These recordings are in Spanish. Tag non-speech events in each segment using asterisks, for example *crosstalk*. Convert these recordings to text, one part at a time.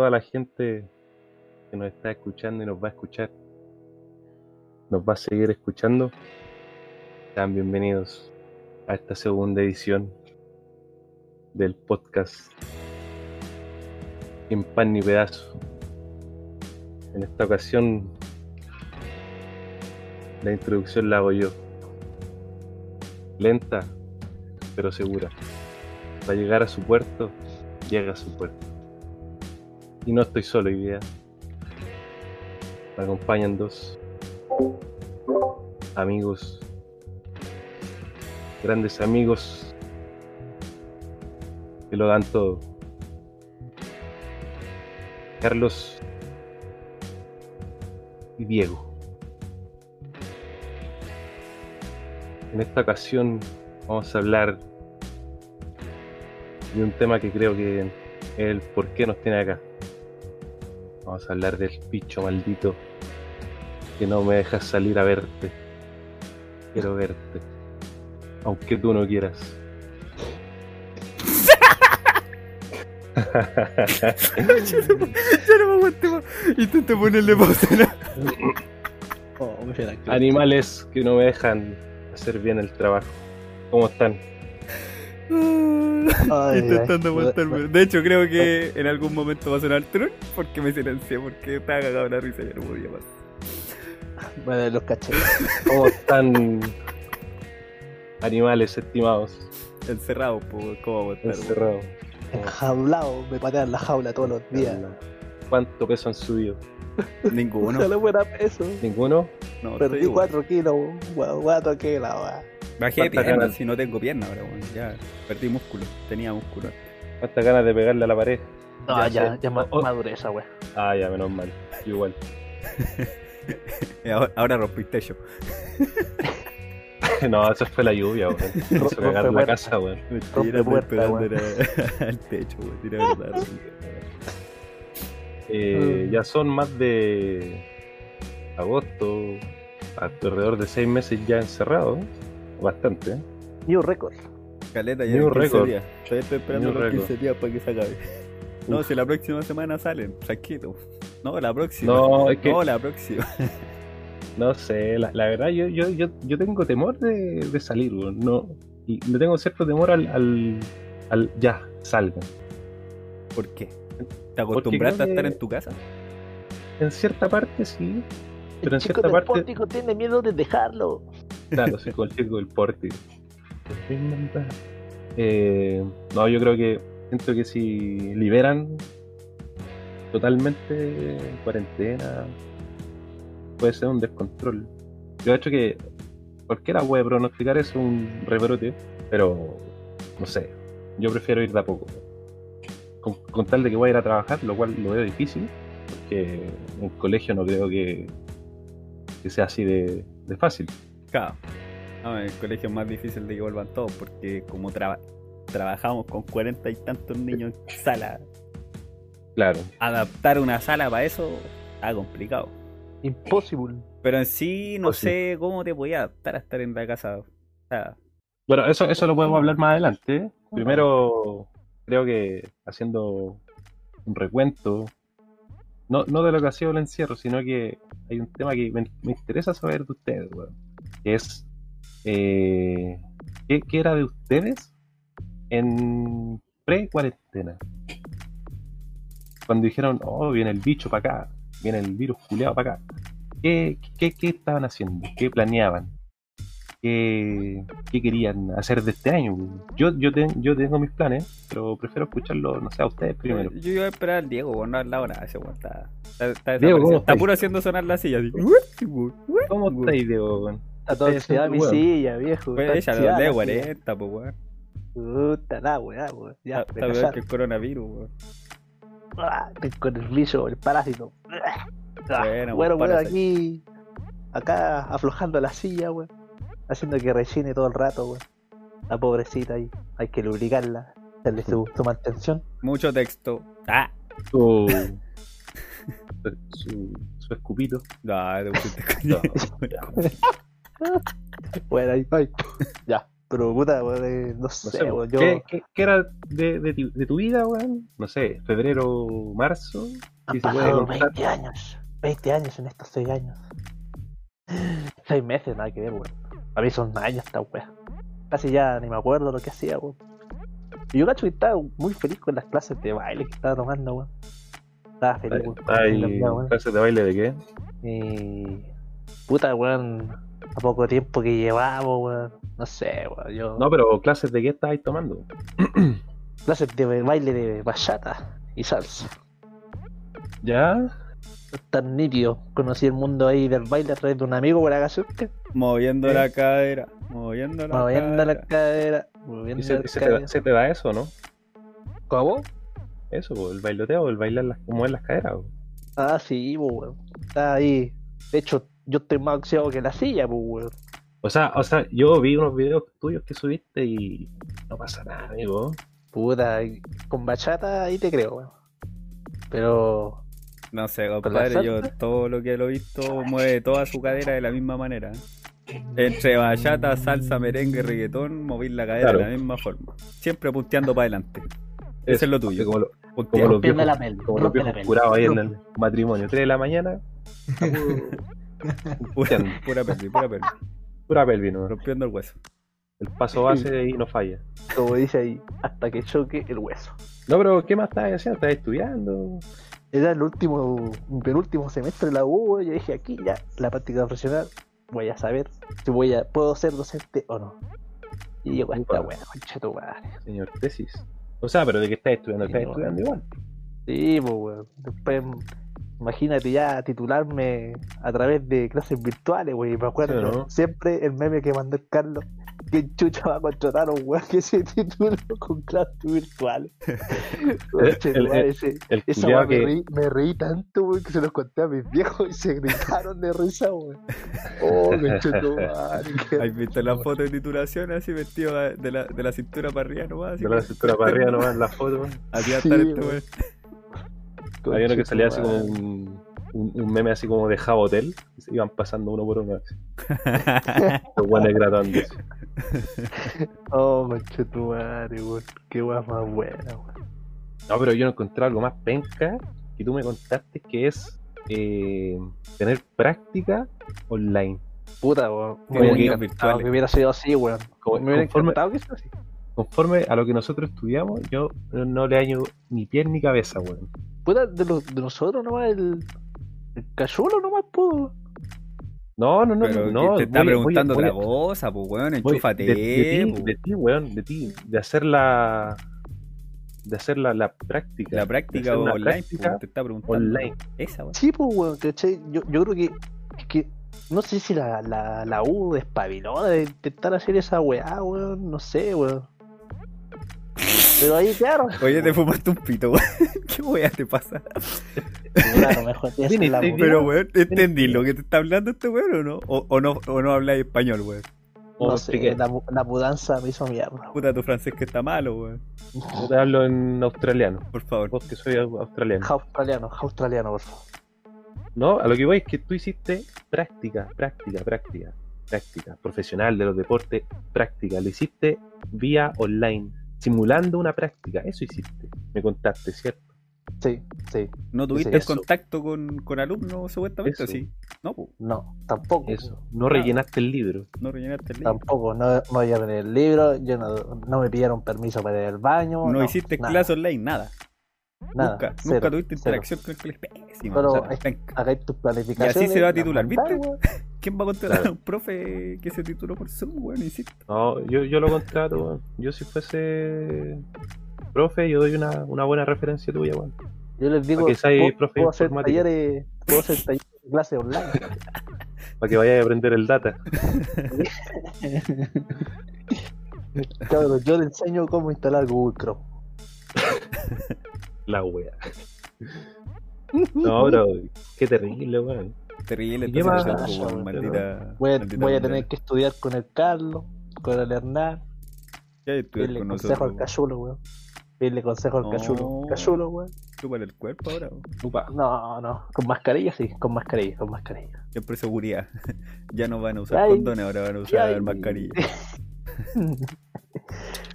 toda la gente que nos está escuchando y nos va a escuchar, nos va a seguir escuchando, sean bienvenidos a esta segunda edición del podcast En Pan ni Pedazo. En esta ocasión, la introducción la hago yo. Lenta, pero segura. Para llegar a su puerto, llega a su puerto. Y no estoy solo hoy día. Me acompañan dos amigos, grandes amigos que lo dan todo. Carlos y Diego. En esta ocasión vamos a hablar de un tema que creo que es el por qué nos tiene acá. Vamos a hablar del bicho maldito que no me dejas salir a verte. Quiero verte. Aunque tú no quieras. Ya no me aguanté más. Intenté ponerle pausa. Oh. Animales que no me dejan hacer bien el trabajo. ¿Cómo están? Ay, Intentando ay. aguantarme. De hecho, creo que en algún momento va a sonar tron porque me silencié, porque estaba cagado de la risa y ya no podía más. Bueno, los caché. ¿Cómo están? Animales estimados. Encerrado, pues, ¿cómo aguantar? Encerrados. Enjaulado, me patean la jaula todos los días. ¿Cuánto peso han subido? Ninguno. *laughs* Ojalá fuera peso. ¿Ninguno? No, Perdí estoy igual. 4 kilos, gua- guato que la. Bajé ¿Cuántas piernas ganas? si no tengo pierna ahora, weón. Ya perdí músculo. Tenía músculo. ¿Cuántas ganas de pegarle a la pared? No, Ya ya, ya, ma- Oh. maduré esa weá. Ah, ya, menos mal. Yo Igual. *laughs* Ahora, ahora rompí el techo. *laughs* no, eso fue la lluvia, weón. *laughs* Rompe cagar la puerta. casa, weón. Me weón. era- al techo, weón. Tira verdad. Eh, Mm. ya son más de agosto, alrededor de seis meses ya encerrados. Bastante, ¿eh? New record. Caleta ya New en 15 record. días. Todavía estoy esperando New los record. 15 días para que se acabe. No, Uf. si la próxima semana salen, tranquilo. No, la próxima. No, es que- No, la próxima. No sé, la, la verdad yo, yo, yo, yo tengo temor de, de salir, weón. No, y le tengo cierto temor al, al, al ya, salgan. ¿Por qué? ¿Te acostumbraste a estar en tu casa? En cierta parte sí, pero en El chico cierta del parte, pórtico tiene miedo de dejarlo. Claro, soy con el chico del. Eh, no, yo creo que siento que si liberan totalmente cuarentena, puede ser un descontrol. Yo he hecho que cualquiera puede pronosticar eso, un rebrote, pero no sé, yo prefiero ir de a poco. Con, tal de que voy a ir a trabajar, lo cual lo veo difícil, porque en colegio no creo que, que sea así de fácil. Claro. No, en el colegio es más difícil de que vuelvan todos porque como traba- trabajamos con cuarenta y tantos niños en sala, Claro. adaptar una sala para eso está complicado. Impossible. Pero en sí no Pues sé cómo te podía adaptar a estar en la casa. O sea, Bueno, eso, eso lo podemos hablar más adelante. ¿eh? Primero, creo que haciendo un recuento, no, no de lo que ha sido el encierro, sino que hay un tema que me, me interesa saber de ustedes, weón, que es, eh, ¿qué, qué era de ustedes en pre-cuarentena? Cuando dijeron, oh, viene el bicho para acá, viene el virus culeado para acá. ¿Qué, qué, ¿Qué estaban haciendo? ¿Qué planeaban? qué, qué querían hacer de este año. Yo, yo, ten- yo tengo mis planes, pero prefiero escucharlo, no sé, a ustedes primero. yo iba a esperar al Diego, weón, no hablado nada ese. Está, está, está Diego, ¿cómo desaparecido. está puro haciendo sonar la silla. Así. ¿Cómo estáis, Diego? Está todo haciendo mi huevo. silla, viejo. Pues está ella lo oxidada de la 40, pues weón. Puta la weá, weón. Ya, Está peor que el coronavirus, weón. Ah, con el bicho, el parásito. Ah, Bueno, bueno, bueno, parásito. aquí, acá aflojando la silla, weón. Haciendo que rellene todo el rato, weón. La pobrecita ahí, hay que lubricarla, darle su, su mantención. Mucho texto. Ah, Su, *laughs* su, su escupito. no, te *laughs* pusiste No. *laughs* *laughs* Bueno, ahí, ahí. *laughs* Ya, Pero puta, weón, eh, no No sé, sé, weón, yo. ¿qué, qué, qué era de, de, ti- de tu vida, weón? No sé, febrero, marzo. Han Si pasado contar. 20 años. 20 años en estos 6 años. *gasps* 6 meses, nada que ver, weón. A mí son años esta weá. Casi ya ni me acuerdo lo que hacía, weón. Y yo cacho que estaba muy feliz con las clases de baile que estaba tomando, weón. Estaba feliz, weón. Weón. clases de baile de qué? Y. Puta, weón. A poco tiempo que llevamos, weón. No sé, weón. Yo. No, pero clases de qué estabais tomando. *clears throat* Clases de baile de bachata y salsa. ¿Ya? Tan nítido. Conocí el mundo ahí del baile a través de un amigo por acá cerca. Moviendo ¿Eh? la cadera, moviendo la Moviendo cadera. la cadera. ¿Y Moviendo se, la se te, cadera. da- se te da eso, no? ¿Cómo? Eso, po, el bailoteo, el bailar las, como en las caderas. po. Ah, sí, weón. Está ahí. De hecho, yo estoy más oxidado que la silla, pues, weón. O sea, o sea, yo vi unos videos tuyos que subiste y no pasa nada, amigo. Puta, con bachata ahí te creo, weón. Pero. No sé, ¿Con la compadre, yo todo lo que lo he visto mueve toda su cadera de la misma manera. Entre bachata, salsa, merengue, reggaetón, mover la cadera Claro. de la misma forma. Siempre punteando para adelante. Ese es lo tuyo. Como, lo- como los viejos, la pelvis. como los viejos curados ahí en el matrimonio. 3 de la mañana, *laughs* *laughs* Pura, *laughs* pura pelvis, pura pelvis. pura pelvis, ¿no? Rompiendo el hueso. El paso base y no falla. Como dice ahí, hasta que choque el hueso. No, pero ¿qué más estás haciendo? ¿Estás estudiando? Era el último, penúltimo semestre de la U. Yo dije aquí ya, la práctica profesional, voy a saber si voy a, puedo ser docente o no. Y llegó esta weá, concha tu madre. Señor tesis. O sea, pero ¿de qué estás estudiando? Sí, ¿Estás no. estudiando igual? Sí, pues, weón. Después, imagínate ya titularme a través de clases virtuales, güey. Me acuerdo Sí, ¿no? siempre el meme que mandó el Carlos. Que chucha va a contratar a un weón que se tituló con clases virtuales. *laughs* El- ese- El esa weá me, que... reí, me reí tanto, güey, que se los conté a mis viejos y se gritaron de risa, güey. Oh, *laughs* madre. qué ¿Has visto la weón. foto de titulación así vestido de la, de la cintura para arriba nomás? De la cintura para arriba nomás en la foto. *laughs* Así va a Sí, estar este weón. Weón. Había uno que salía así como un, un, un meme así como de Jabotel. Y se iban pasando uno por uno. así. *laughs* Los buenos gratándose. *laughs* Oh, concha tu madre, güey. Qué weá más buena, güey. No, pero yo no encontré algo más penca que tú me contaste que es eh, tener práctica online. Puta, weón. Me Como que hubiera sido así, weón. Como- Me hubiera encantado que sea así. Conforme a lo que nosotros estudiamos, yo no, le año ni pie ni cabeza, weón. Puta, de, los, de nosotros nomás, el, el cachulo nomás pudo. No, no, no, Pero no. te está voy preguntando voy otra cosa, pues weón, enchúfate. de, de ti, de ti, weón, de ti, de hacer la de hacer la, la práctica. La práctica online, práctica te está preguntando. online. Esa, weón. Sí, pues, weón, ¿cachai? Yo, yo creo que, es que. No sé si la, la, la U despabiló de intentar hacer esa weá, weón. No sé, weón. Pero ahí, claro. Oye, te fumaste un pito, weón. *laughs* ¿Qué weá te pasa? Lo mejor te la. Pero, weón, ¿entendí lo que te está hablando este weón o no? O, o no, o no habláis español, weón. No sé, la, la mudanza me hizo mierda. Puta, tu francés que está malo, weón. Yo te hablo en australiano. Por favor. Vos que soy au- australiano. Australiano, australiano, por favor. No, a lo que voy es que tú hiciste práctica, práctica, práctica, práctica, profesional de los deportes, práctica. Lo hiciste vía online, simulando una práctica. Eso hiciste. Me contaste, ¿cierto? Sí, sí. ¿No tuviste contacto con, con alumnos, supuestamente? Eso. Sí. No, pues, No, tampoco. Eso. No rellenaste el libro. no rellenaste el libro. Tampoco, no, no iba a tener el libro, yo no, no me pidieron permiso para ir al baño. No, hiciste nada, clase online, nada. nada, nunca, cero, nunca tuviste cero. interacción con el colegio. Pésima. Solo o sea, tus planificaciones. Y así se va a titular, ¿viste? ¿Quién va a contratar Claro. a un profe que se tituló por Zoom, weón? Insisto. No, yo, yo lo contrato. weón. Yo si fuese profe, yo doy una, una buena referencia tuya, weón. Yo les digo, que profe puedo hacer talleres, puedo hacer talleres de clase online. *laughs* Para que vayáis a aprender el data. *laughs* Cabrón, yo le enseño cómo instalar Google Chrome. La wea. No, bro, qué terrible, weón. Terrible, ¿Y qué maldita. Voy a, maldita voy a condena. tener que estudiar con el Carlos, con el Hernán, Ya estudiar pedirle con consejo nosotros. al cachulo, weón. Pedirle consejo al No. cachulo. Cachulo, weón. Chúpale el cuerpo ahora, weón. No, no, con mascarilla sí, con mascarilla, con mascarilla. Siempre seguridad. *laughs* ya no van a usar Ay, condones, ahora van a usar Ay, mascarilla. *laughs*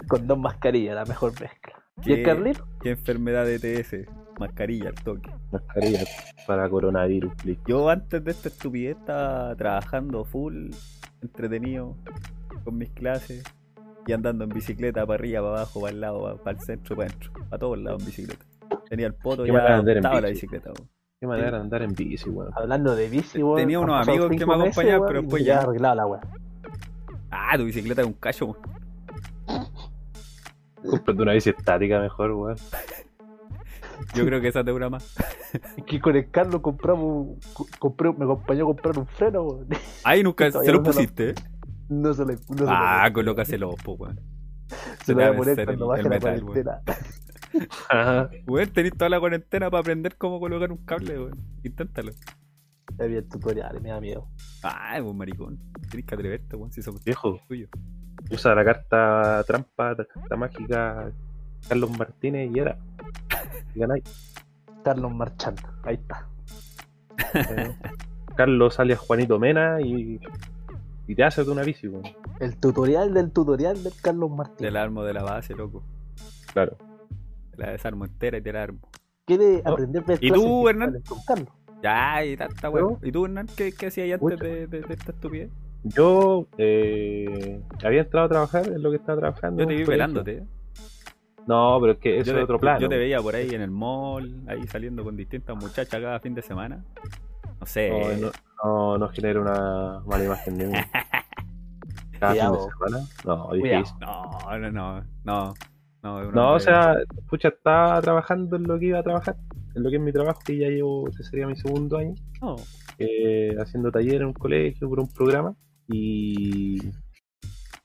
Con dos mascarillas, la mejor mezcla. ¿Y el ¿Qué- Carlito? ¿Qué enfermedad de TS? Mascarilla al toque. Mascarilla para coronavirus, please. Yo antes de esta estupidez estaba trabajando full, entretenido, con mis clases y andando en bicicleta para arriba, para abajo, para el lado, para, para el centro, para adentro, para todos lados en bicicleta. Tenía el poto Qué ya manera de andar en adaptado a la bici. bicicleta. weón. Qué manera de andar en bici, weón. Hablando de bici, weón. Tenía unos amigos que me acompañaban, weón, pero y después ya arreglado la weá. Ah, tu bicicleta es un cacho. weón. Cómprate una bici estática mejor, weón. *laughs* Yo creo que esa te dura más. Es que con el Carlos compramos, co- compré, me acompañó a comprar un freno, weón. Ahí nunca se lo pusiste, ¿eh? No se le. No Ah, colócaselo, po, weón. se lo voy va a poner cuando el- baje la metal, weón. cuarentena. Ajá. *laughs* Weón, tenés toda la cuarentena para aprender cómo colocar un cable, weón. Inténtalo. Ya vi el tutorial y me da miedo. Ah, weón, maricón. Tienes que atreverte, weón, si somos Viejo, tuyos. usa la carta trampa, la carta mágica Carlos Martínez y era. Ganáis. Carlos marchando. Ahí está. Eh, Carlos alias Juanito Mena y, y te hace una bici, weón. El tutorial del tutorial del Carlos Martín. Te la armo de la base, loco. Claro. Te la desarmo entera y te la armo. ¿Quiere No. aprender de ¿Y tú, Hernán? Con Carlos. Ya, y tanta weón. ¿Y tú, Hernán, qué, qué hacías antes de, de- de esta estupidez? Yo eh, había entrado a trabajar en lo que estaba trabajando. Yo te vi. ¿eh? No, pero es que eso Yo es te, otro plano. yo te veía por ahí en el mall, ahí saliendo con distintas muchachas cada fin de semana. No sé. No, no, no, no genera una mala imagen mí. *laughs* Cada fin de semana. No, difícil. No, no, no, no. No, No, o sea, pucha, estaba trabajando en lo que iba a trabajar, en lo que es mi trabajo, que ya llevo, ese sería mi segundo año, No. eh, haciendo taller en un colegio por un programa, y,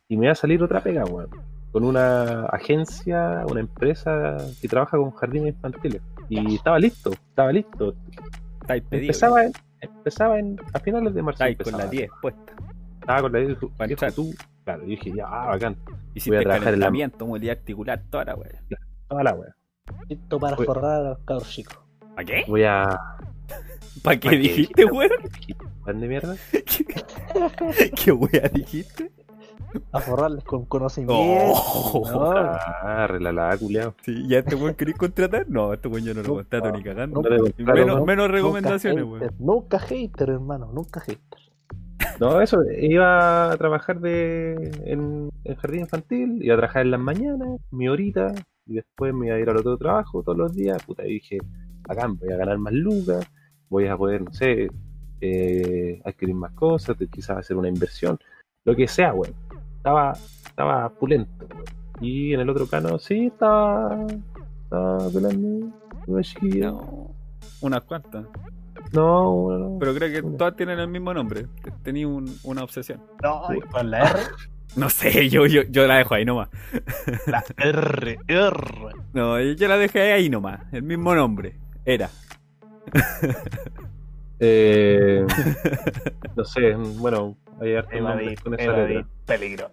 y me iba a salir otra pega, weón, con una agencia, una empresa que trabaja con jardines infantiles, y estaba listo, estaba listo, pedido. empezaba en, empezaba en, a finales de marzo, Estáis con la 10 puesta. estaba con la 10, Pa' viejo, entrar. tú, claro, y dije, ya, ah, bacán, Hiciste trabajar en la- calentamiento, movilidad articular, toda la wea. toda la weá, Listo para Uy. forrar a los cabros chicos. ¿Para qué? voy a... ¿Para qué ¿Para qué dijiste, dijiste, weón? ¿Pan de mierda? *laughs* ¿Qué, ¿Qué wea dijiste? A forrarles con conocimiento. Oh. ¿no? Ah, relala, culiao. Sí, ¿Ya este weón querés contratar? No, este weón yo no lo contrato no, ni cagando. No Y menos, ¿no? menos Nunca recomendaciones, hater, weón. Nunca hater, hermano. Nunca hater. No, eso, iba a trabajar de, en, en jardín infantil, iba a trabajar en las mañanas, mi horita, y después me iba a ir al otro trabajo todos los días. Puta, y dije, acá voy a ganar más lucas, voy a poder, no sé, eh, adquirir más cosas, quizás hacer una inversión, lo que sea, weón. Estaba, estaba pulento. Y en el otro plano, sí, estaba, estaba pelando una chiquilla. No, unas cuantas. No, no, no. Pero creo que todas tienen el mismo nombre. Te- Tenía un- una obsesión. No, con la R. *laughs* No sé, yo, yo, yo la dejo ahí nomás. La R. R. *laughs* No, yo la dejé ahí nomás. El mismo nombre. Era. Eh, *laughs* no sé, bueno, hay hartos Evadir, con esa evadir, peligro.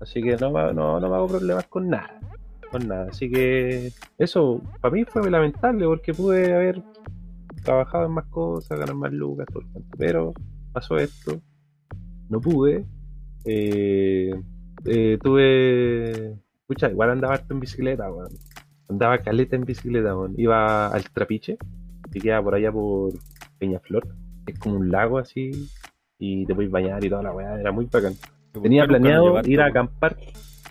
Así que no, me- no, no me hago problemas con nada. Con nada. Así que eso, para mí fue lamentable porque pude haber trabajado en más cosas, ganar más lucas, todo el cuento. Pero pasó esto, no pude. Eh, eh, tuve. Escucha, igual andaba harto en bicicleta, weón. Andaba caleta en bicicleta, weón. Iba al trapiche, que queda por allá por Peñaflor. Es como un lago así. Y te puedes bañar y toda la weá. Era muy bacán. Tenía ¿Por qué nunca lo planeado llevaste, ir a acampar.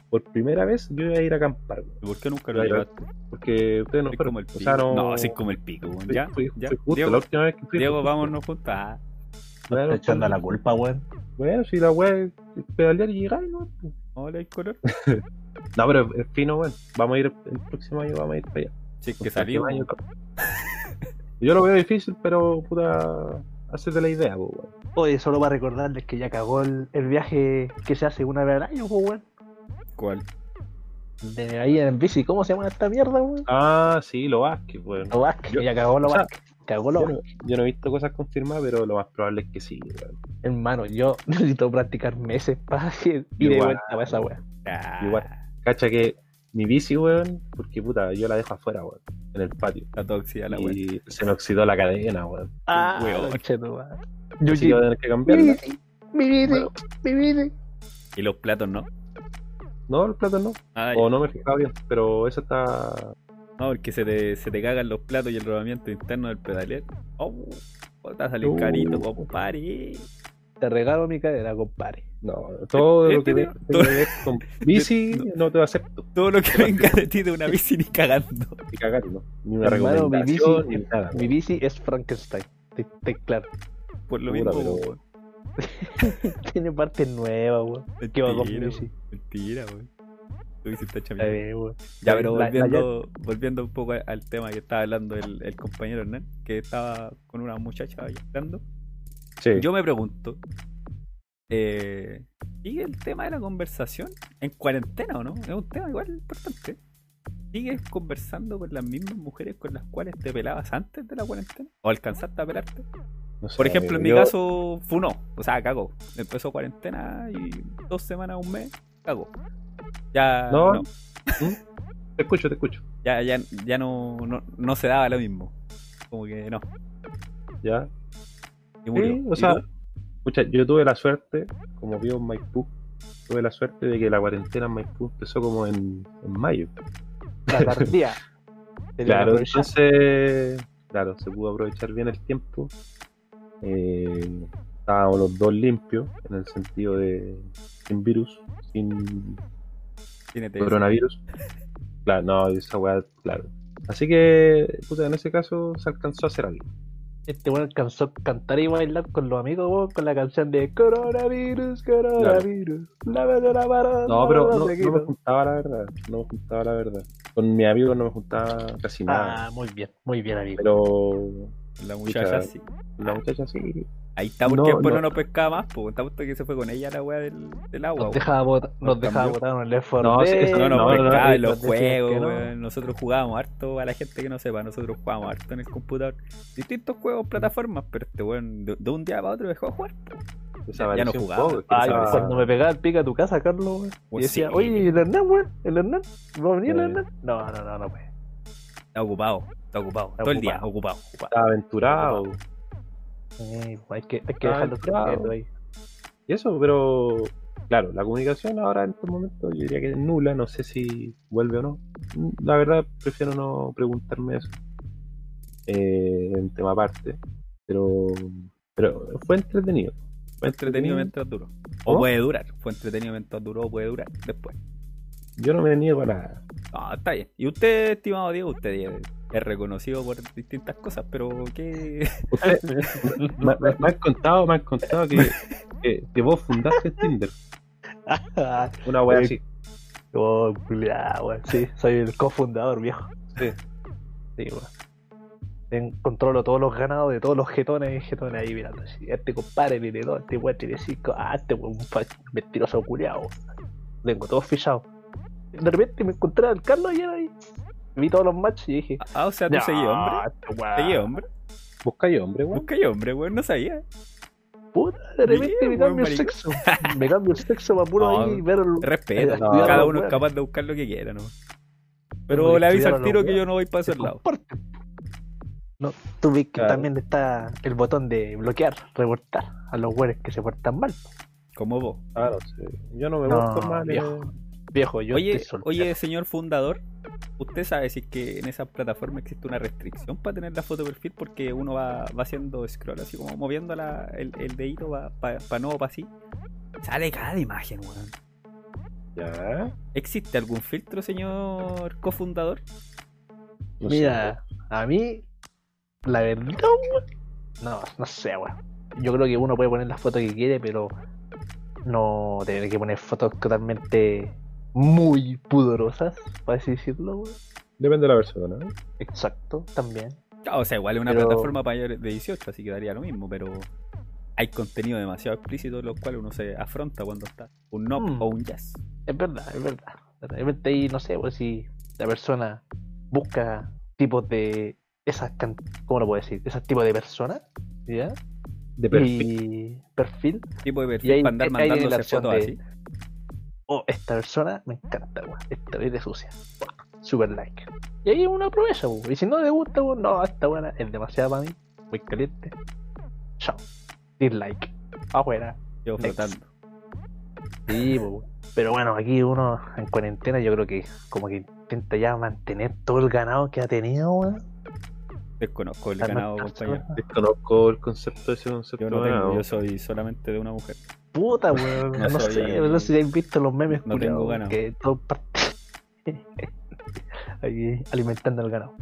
Por primera vez yo iba a ir a acampar, ¿Y ¿Por qué nunca lo llevaste? porque ustedes no fueron. como el O pico. sea, no, No, así como el pico, weón. fui- Ya, fui- ya. fui justo, Diego, la última vez que fui. Diego, vámonos juntos. Ah, Bueno, Está echando la culpa, weón. Bueno, si la weá es pedalear y llegar, ¿no? hola, el color. *laughs* No, pero es fino, weón. Vamos a ir, el próximo año vamos a ir para allá. Si es que año, Yo lo veo difícil, pero puta, hacete la idea, pues, weón. Oye, solo para recordarles que ya cagó el, el viaje que se hace una vez al año, pues, weón. ¿Cuál? De ahí en bici, ¿cómo se llama esta mierda, weón? Ah, sí, lo Vázquez, weón. Lo Vázquez, Yo- ya cagó lo o sea, Vázquez. Cagó lo Yo no, yo no he visto cosas confirmadas, pero lo más probable es que sí, weón. Hermano, yo *laughs* necesito practicar meses para ir de vuelta para esa weón. Ah, Igual. Cacha que mi bici, weón, porque puta, yo la dejo afuera, weón, en el patio. La tóxica, la weón. Y se me oxidó la cadena, weón. Ah, weón. voy a tener que cambiarla. mi bici, mi bici. Y los platos no. No, los platos no. Ah, O ya. no me he fijado bien, pero eso está. No, porque se te, se te cagan los platos y el rodamiento interno del pedalero. Oh, te va a salir Uh. carito, compadre. Te regalo mi cadera, compadre. No, todo lo Este que ver con bici *laughs* No. no te lo acepto. Todo lo que venga de ti de una bici ni cagando. Ni cagar, no. Ni una Hermano, mi bici- ni nada. Mi bici es Frankenstein. Te, te- claro. Por lo Puta, mismo, pero-. *laughs* Tiene partes nuevas, weón. ¿Qué va con mi Mentira, bici? Mentira, weón. Bien, weón. Ya, pero La- la volviendo, volviendo un poco al tema que estaba hablando el, el compañero Hernán, que estaba con una muchacha ahí hablando. Sí. Yo me pregunto, eh, ¿sigue el tema de la conversación en cuarentena o no? Es un tema igual importante. ¿Sigues conversando con las mismas mujeres con las cuales te pelabas antes de la cuarentena? ¿O alcanzaste a pelarte? No sé, Por ejemplo, en mi yo- caso, fue no. O sea, cagó. Empezó cuarentena y dos semanas, un mes, cagó. Ya No. no, ¿Mm? Te escucho, te escucho. ya, ya, ya no, no, no se daba lo mismo. Como que no. Ya. Y murió. Sí, o ¿Y sea, escucha, yo tuve la suerte, como vivo en Maipú, tuve la suerte de que la cuarentena en Maipú empezó como en, en mayo. La tardía. *laughs* Claro, entonces, claro, se pudo aprovechar bien el tiempo. Eh, estábamos los dos limpios, en el sentido de sin virus, sin TS. coronavirus. *laughs* Claro, no, esa weá, claro. Así que, puta, en ese caso se alcanzó a hacer algo. Este weón alcanzó a cantar y bailar con los amigos, weón, con la canción de Coronavirus, Coronavirus. Lávate la mano. No, pero no, no me juntaba la verdad. No me juntaba la verdad. Con mi amigo no me juntaba casi nada. Ah, muy bien, muy bien, amigo. Pero La muchacha sí. la muchacha sí. Ahí está, porque No, después no, no. nos pescaba más, pues. Está puesto que se fue con ella la weá del, del agua. Nos weón. dejaba botar, nos Nos dejaba botar en el 4 No, eso No, no, No, no, pescaba no, en los juegos, no. weón. Nosotros jugábamos harto, a la gente que no sepa, nosotros jugábamos harto en el computador. Distintos juegos, plataformas, pero este weón de, de un día para otro dejó de jugar. Desapareció no jugaba. Ay, estaba- cuando me pegaba el pica a tu casa, Carlos, weón. Y decía, sí. oye, ¿el Hernán, weón? ¿El Hernán? ¿Va a venir el. Hernán? No, no, no, no, pues. Está ocupado, está ocupado. Está Todo el día, ocupado. ocupado, ocupado. estaba aventurado. Eh, hay que, hay que Ah, dejarlo claro. ahí. Y eso, pero claro, la comunicación ahora en estos momentos yo diría que es nula, no sé si vuelve o no. La verdad prefiero no preguntarme eso. Eh, en tema aparte. Pero pero fue entretenido. Fue entretenido mientras duró. O puede durar. Fue entretenido mientras duró, o puede durar después. Yo no me niego a nada. Ah, está bien. Y usted, estimado Diego, usted es- reconocido por distintas cosas, pero ¿qué? Usted- *laughs* me, me- me han contado, me han contado que, que, que vos fundaste Tinder. *laughs* Una wea así. oh. Sí, soy el cofundador, viejo. Sí. Sí, weón. Ten- Controlo todos los ganados de todos los jetones y jetones ahí mirando así. Este compadre tiene dos, este weón tiene cinco. Ah, este weón mentiroso culiao. Tengo todos fichados. De repente me encontré al Carlos y era ahí. Vi todos los matches y dije. Ah, o sea, tú "No, seguís hombre. este weón". Seguís hombre. Busca yo, hombre, weón. Busca yo hombre, weón. No sabía. Puta, de repente me cambio el sexo. Me cambio el sexo para puro *laughs* No, ahí ver el- Respeta. *laughs* Eh, no, Cada uno es weones. capaz de buscar lo que quiera, ¿no? Pero le aviso al tiro que yo weones. no voy para se esos lados. comporten. No, tú ves que Claro. también está el botón de bloquear, reportar a los güeyes que se portan mal. Como vos. No sé. Yo no me No, busco mal. viejo. Viejo, yo Oye, oye, señor fundador, ¿usted sabe si es que en esa plataforma existe una restricción para tener la foto de perfil? Porque uno va, va haciendo scroll, así como moviendo la, el, el dedito para no o para así. Sale cada imagen, weón. Ya. ¿Existe algún filtro, señor cofundador? No sé. Mira, a mí, la verdad, weón, no, no sé, weón. Yo creo que uno puede poner las fotos que quiere, pero no tiene que poner fotos totalmente muy pudorosas, para así decirlo. Depende de la persona. ¿no? Exacto, también. Claro, o sea, igual es una Pero- plataforma para mayores de 18, así que daría lo mismo, pero hay contenido demasiado explícito en los cuales uno se afronta cuando está un no Mm. o un yes. Es verdad, es verdad. De repente ahí, no sé, pues si la persona busca tipos de esas, can- ¿cómo lo puedo decir? Esas tipos de personas, ¿ya? De perfil. Y perfil. Tipo de Y perfil ahí- para andar mandándose fotos de- así. Oh, esta persona me encanta, weón. Esta vez de sucia. Super like. Y ahí uno aprovecha, weón. Y si no le gusta, weón, no, esta buena es demasiado para mí. Muy caliente. Chao. Dislike. Afuera. Yo flotando. Sí, weón. pero bueno, aquí uno en cuarentena yo creo que como que intenta ya mantener todo el ganado que ha tenido, weón. Desconozco el ganado, compañero. no. Desconozco el concepto de ese concepto. Yo no tengo, yo soy solamente de una mujer. Puta, weón. *laughs* No sé, no sé si habéis visto los memes no tengo ganado. que todo parte- *laughs* Ahí alimentando el ganado.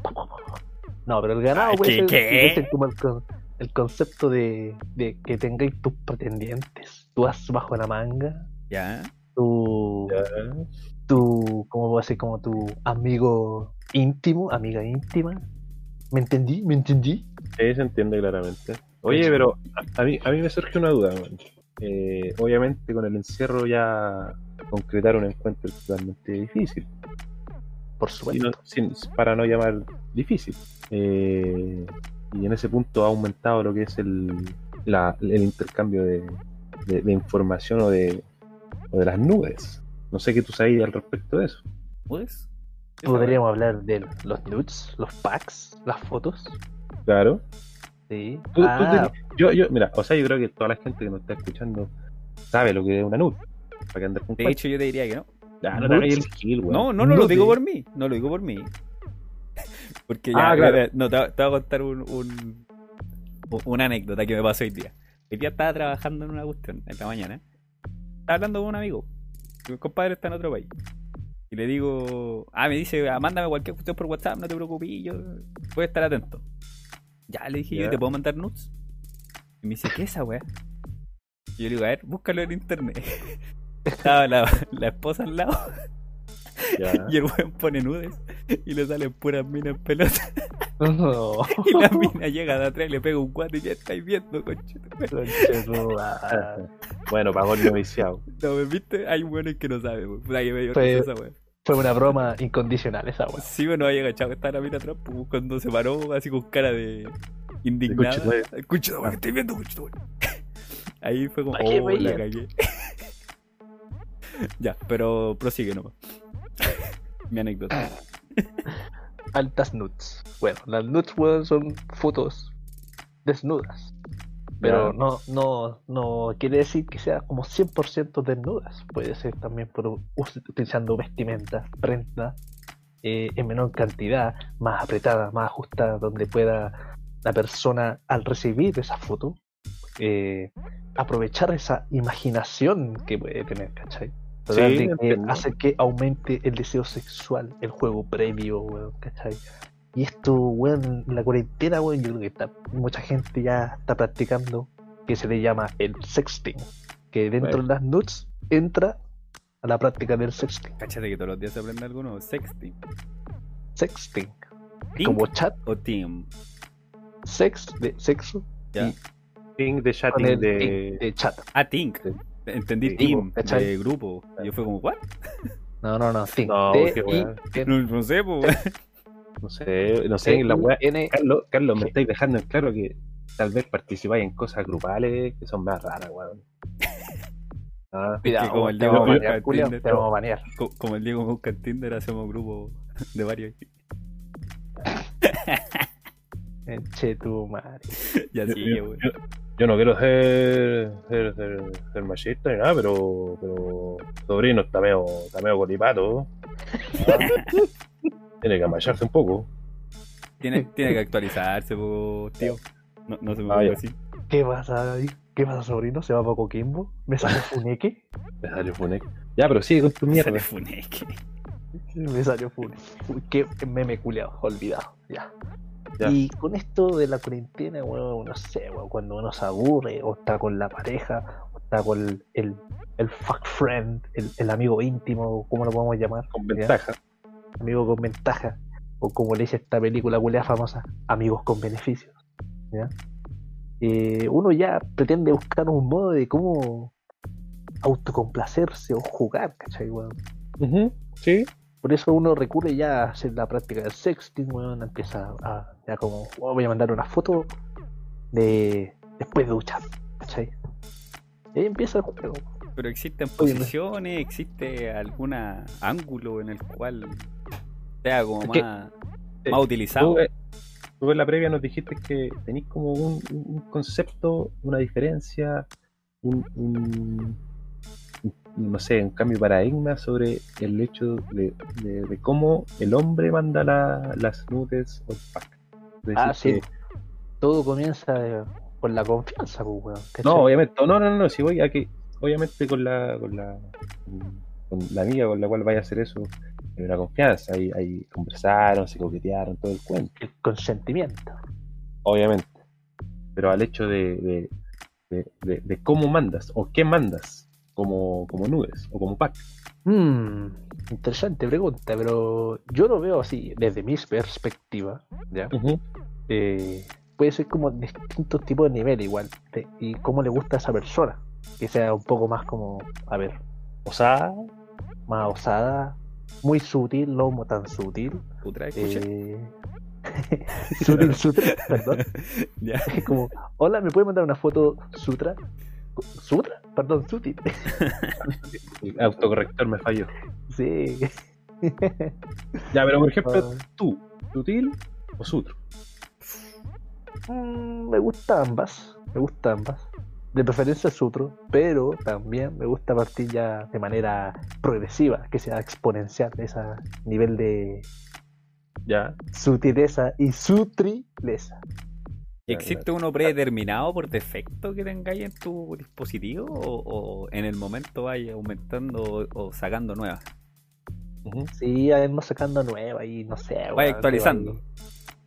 No, pero el ganado Ay, puede ¿qué- ser, qué? puede ser como el, con- el concepto de, de que tengáis tus pretendientes. Tú vas bajo la manga, ¿Ya? tu, Ya. tu, ¿cómo puedo decir? Como tu amigo íntimo, amiga íntima. ¿Me entendí? ¿Me entendí? Sí, se entiende claramente. Oye, pero a, a mí, a mí me surge una duda, man. Eh, obviamente con el encierro ya concretar un encuentro es totalmente difícil. Por supuesto. sin- para no llamar difícil. Eh, y en ese punto ha aumentado lo que es el, la- el intercambio de, de- de información o de, o de las nubes. No sé qué tú sabes al respecto de eso. ¿Puedes? Podríamos hablar de los nudes, los packs, las fotos. Claro. Sí. Tú- tú Ah, Yo, yo, mira, o sea, yo creo que toda la gente que nos está escuchando sabe lo que es una nud. Para que andes con De cual- hecho, yo te diría que no. Ah, no el. No, no, no lo digo por mí. No lo digo por mí. *laughs* Porque ya, Ah, claro. mira, no, te, te voy a contar un, un- una anécdota que me pasó hoy día. Hoy día estaba trabajando en una cuestión en la mañana. Estaba hablando con un amigo. Mi compadre está en otro país. Y le digo, ah, me dice, ah, mándame cualquier cuestión por WhatsApp, no te preocupes, yo voy a estar atento. Ya le dije, yo te puedo mandar nudes. Y me dice, ¿qué es esa weá? Y yo le digo, a ver, búscalo en internet. *laughs* Estaba la, la esposa al lado *laughs* y el weón pone nudes y le salen puras minas en pelota. *laughs* no. Y la mina llega de atrás y le pega un guate y ya estáis viendo, conchito. Bueno, pagó el noviciado. No, ¿me viste? Hay weones que no saben, Fue- risa esa weón. Fue una broma incondicional esa weá. Sí, bueno, había agachado, estaba la mina atrás, pues, cuando se paró así con cara de indignada. Conchito, que estoy viendo, conchito, *laughs* Ahí fue como, ¿Para qué oh, la cagué. *laughs* ya, pero prosigue nomás. *laughs* Mi anécdota. Altas nudes. Bueno, las nudes weón, son fotos desnudas. Pero no, no, no quiere decir que sea como 100% desnudas. Puede ser también por utilizando vestimentas, prendas eh, en menor cantidad, más apretadas, más ajustadas, donde pueda la persona al recibir esa foto eh, aprovechar esa imaginación que puede tener, ¿cachai? Sí, que hace que aumente el deseo sexual, el juego previo, ¿cachai? Y esto, weón, la cuarentena, weón, yo creo que está, mucha gente ya está practicando que se le llama el sexting, que dentro Bueno. de las nudes entra a la práctica del sexting. Cáchate que todos los días se aprende algo nuevo. Sexting. Sexting, ¿Tink como chat, o team? sex de sexo, Ya. Y- Ping de chatting de. ting de chat. Ah, Tink. Sí. Entendí Sí, team, ¿cachai? de grupo. Y yo fue como, ¿what? No, no, no, ting. No, I weá. N No, no sé, pues. No sé, no sé, en la web. Carlos, Carlos, me estáis dejando en claro que tal vez participáis en cosas grupales que son más raras, weón. *laughs* Ah, Cuidado, como el te Diego te vamos a banear. Co- Como el Diego busca en Tinder, hacemos grupo de varios. *laughs* Che, tu madre. *laughs* Y así, yo, güey. yo- yo no quiero ser, ser, ser, ser machista ni nada, pero, pero sobrino está medio, está medio colipato. Ah, Tiene que amacharse un poco. Tiene, *laughs* tiene que actualizarse, po, tío. No, no se me Ah, ponga ya. así. ¿Qué pasa ahí? ¿Qué pasa, sobrino? ¿Se va para Coquimbo? ¿Me sale Funeque? *laughs* Me salió Funek. Ya, pero sigue con tu mierda. *laughs* Sale Funeque. Me salió Funeque. Uy, qué meme culeado, olvidado. Ya. Ya. Y con esto de la cuarentena, weón, no sé, weón, cuando uno se aburre, o está con la pareja, o está con el, el, el fuck friend, el, el amigo íntimo, ¿cómo lo podemos llamar? Con ¿Ya? Ventaja. amigo con ventaja, o como le dice esta película culea famosa, amigos con beneficios. ¿ya? Eh, uno ya pretende buscar un modo de cómo autocomplacerse o jugar, ¿cachai? Ujú, Sí. Por eso uno recurre ya a hacer la práctica del sexting, weón, empieza a, ya como, oh, voy a mandar una foto de después de duchar, ¿cachai? Y ahí empieza el juego. Pero existen posiciones, existe algún ángulo en el cual sea como Es que- más, eh, utilizado. Tú, tú en la previa nos dijiste que tenéis como un, un concepto, una diferencia, un, un- no sé, un cambio de paradigma sobre el hecho de, de- de cómo el hombre manda la- las nudes o el pack. Ah, sí. que- Todo comienza eh, con la confianza, pues, weón. no, obviamente, no, no, no, si voy a que, obviamente con la, con la, con la amiga con la cual vaya a hacer eso, hay una confianza, ahí, ahí conversaron, se coquetearon, todo el cuento. El consentimiento. obviamente. Pero al hecho de, de, de- cómo mandas o qué mandas como, como nubes o como pack. Mm, interesante pregunta, pero yo lo veo así, desde mi perspectiva, ¿ya? Eh, puede ser como distintos tipos de nivel igual, de- y cómo le gusta a esa persona, que sea un poco más como, a ver, O sea, más osada, muy sutil, no como tan sutil, Putra, escucha. eh, *laughs* sutil, sutil, perdón, *laughs* Ya. es como, hola, ¿me puede mandar una foto sutra? ¿Sutra? Perdón, sutil. el *laughs* autocorrector me falló. Sí. Ya, pero por ejemplo, Ah. tú, sutil o sutro. Mm, me gusta ambas, me gusta ambas. De preferencia sutro, pero también me gusta partir ya de manera progresiva, que sea exponencial, ese nivel de Ya. sutileza y sutrileza. ¿Existe uno predeterminado por defecto que tengáis en tu dispositivo o, o en el momento vaya aumentando o, o sacando nuevas? Sí, además sacando nueva y no sé. Vaya weón, actualizando. vaya-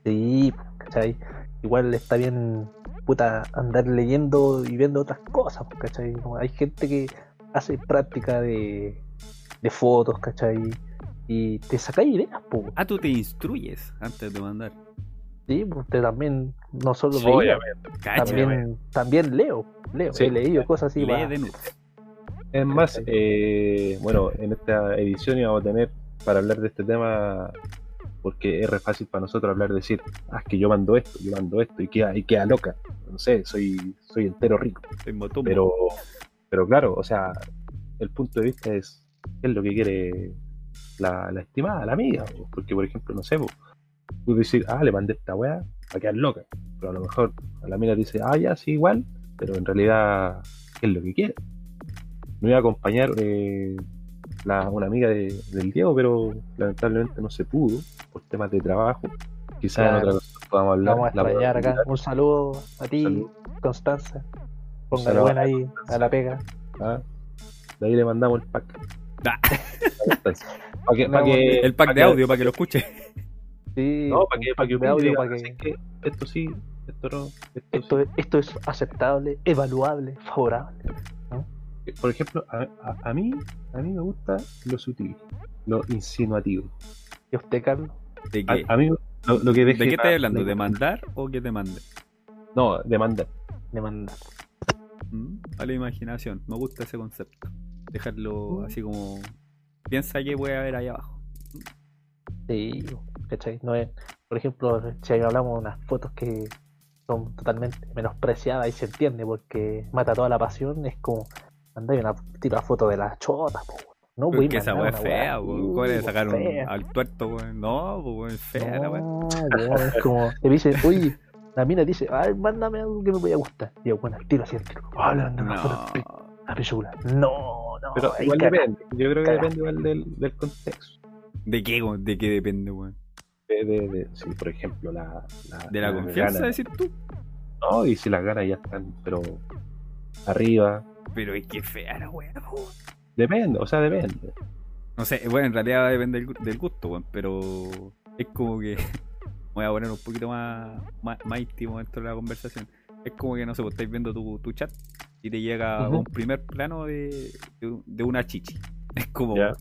Sí, ¿cachai? Igual está bien, puta, andar leyendo y viendo otras cosas, ¿cachai? Como hay gente que hace práctica de, de fotos, ¿cachai? Y te saca ideas, pues. Ah, tú te instruyes antes de mandar. Sí, usted también, no solo Sí, veía, obviamente. Cacha, también, también leo, leo, Sí. he leído cosas así. Es más, eh, bueno, en esta edición íbamos a tener para hablar de este tema, porque es re fácil para nosotros hablar, decir, ah, es que yo mando esto, yo mando esto, y queda, y queda loca. No sé, soy, soy entero rico. Pero, pero claro, o sea, el punto de vista es qué es lo que quiere la, la estimada, la amiga. po. Porque, por ejemplo, no sé, tú decir, ah, le mandé esta weá, va a quedar loca. Pero a lo mejor a la amiga dice, ah, ya, sí, igual, pero en realidad, ¿qué es lo que quiere? Me iba a acompañar eh, la, una amiga de- del Diego, pero lamentablemente no se pudo por temas de trabajo. Quizás en otra cosa podamos hablar. Vamos a extrañar acá. Un saludo a ti. Constanza. Póngale buena ahí a la pega. Ah, De ahí le mandamos el pack. Ah. Para *laughs* que, pa' que- el pack pa' de audio para que lo escuche. Sí, No, para que, un para que audio para que "¿Sabes qué? esto sí, esto no. Esto, esto, es- esto es aceptable, evaluable, favorable. Sí". Por ejemplo, a, a- a mí a mí me gusta lo sutil, lo insinuativo. ¿Y usted, Carlos? ¿De qué? a mí lo, lo que ¿De qué estás hablando? la- ¿De mandar o que te mande? No, de mandar. Mm, A la imaginación. Me gusta ese concepto. Dejarlo Mm. así como. Piensa que puede haber ahí abajo. Sí, ¿cachai? No es, por ejemplo, si hablamos de unas fotos que son totalmente menospreciadas y se entiende porque mata toda la pasión, es como mandar una tira foto de la chota, po, no voy Porque esa weá es fea, weón. ¿Cómo le sacaron al tuerto, weón? No, weón, es fea la weá. No, weón, es como, te dicen, oye, la mina dice, ay, mándame algo que me vaya a gustar. Y yo, bueno, al tiro así, al tiro. Ah, le mandé una foto No. de la pichula. No, no, Pero igual depende. Yo creo que depende igual del, del contexto. ¿De qué, weón? ¿De qué depende, weón? De, de, de- si, por ejemplo, la, ¿De la confianza, ganas- decir tú? No, y si las ganas ya están, pero arriba. Pero es que fea la weá, weón. Depende, o sea, depende. No sé, bueno, en realidad depende del, del gusto, weón, pero es como que *laughs* voy a poner un poquito más, más, más íntimo dentro de la conversación. Es como que, no sé, vos estáis viendo tu, tu chat y te llega un primer plano de, de, de una chichi. *laughs* Es como, Ya.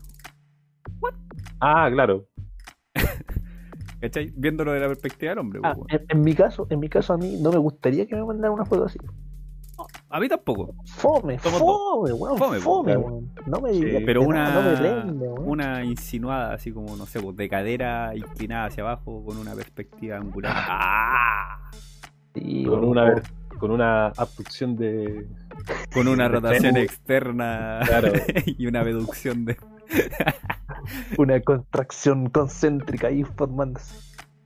Ah, claro. *laughs* ¿cachai? Viéndolo de la perspectiva del hombre, Ah, en, en mi caso, en mi caso a mí no me gustaría que me mandaran una foto así. A mí tampoco, Fome, Somos fome, weón, Fome, fome, weón. No me Sí, digas pero una, no me prende, una insinuada, así como, no sé, pues, de cadera inclinada hacia abajo con una perspectiva angular. ¡Ah! Sí, Con una, ver- con una abducción de. Con una De rotación externa Claro. *laughs* y una abducción de. *laughs* una contracción concéntrica ahí formándose.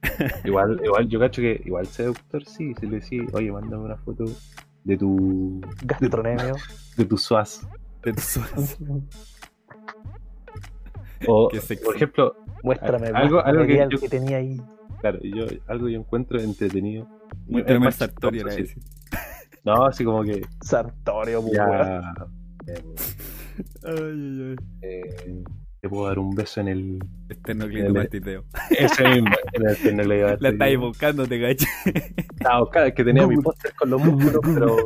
*laughs* Igual, igual, yo cacho que igual seductor sí, si le decís, oye, mándame una foto de tu Gastronemio. *laughs* de tu suaz. Tensoras. *laughs* O, Qué sexy. por ejemplo, Muéstrame Algo- algo que material yo- que tenía ahí. claro, yo algo yo encuentro entretenido. Muéstrame el más Sartori, era chistoso, ese. sí. *laughs* No, así como que Sartorio, pues, ya. eh, Ay, ay, ay. eh, te puedo dar un beso en el. Esternocleidomastoideo. Ese mismo. en el esternocleidomastoideo. *laughs* La estáis buscando, te caché. Ah, Oscar, que tenía mi póster con los músculos, pero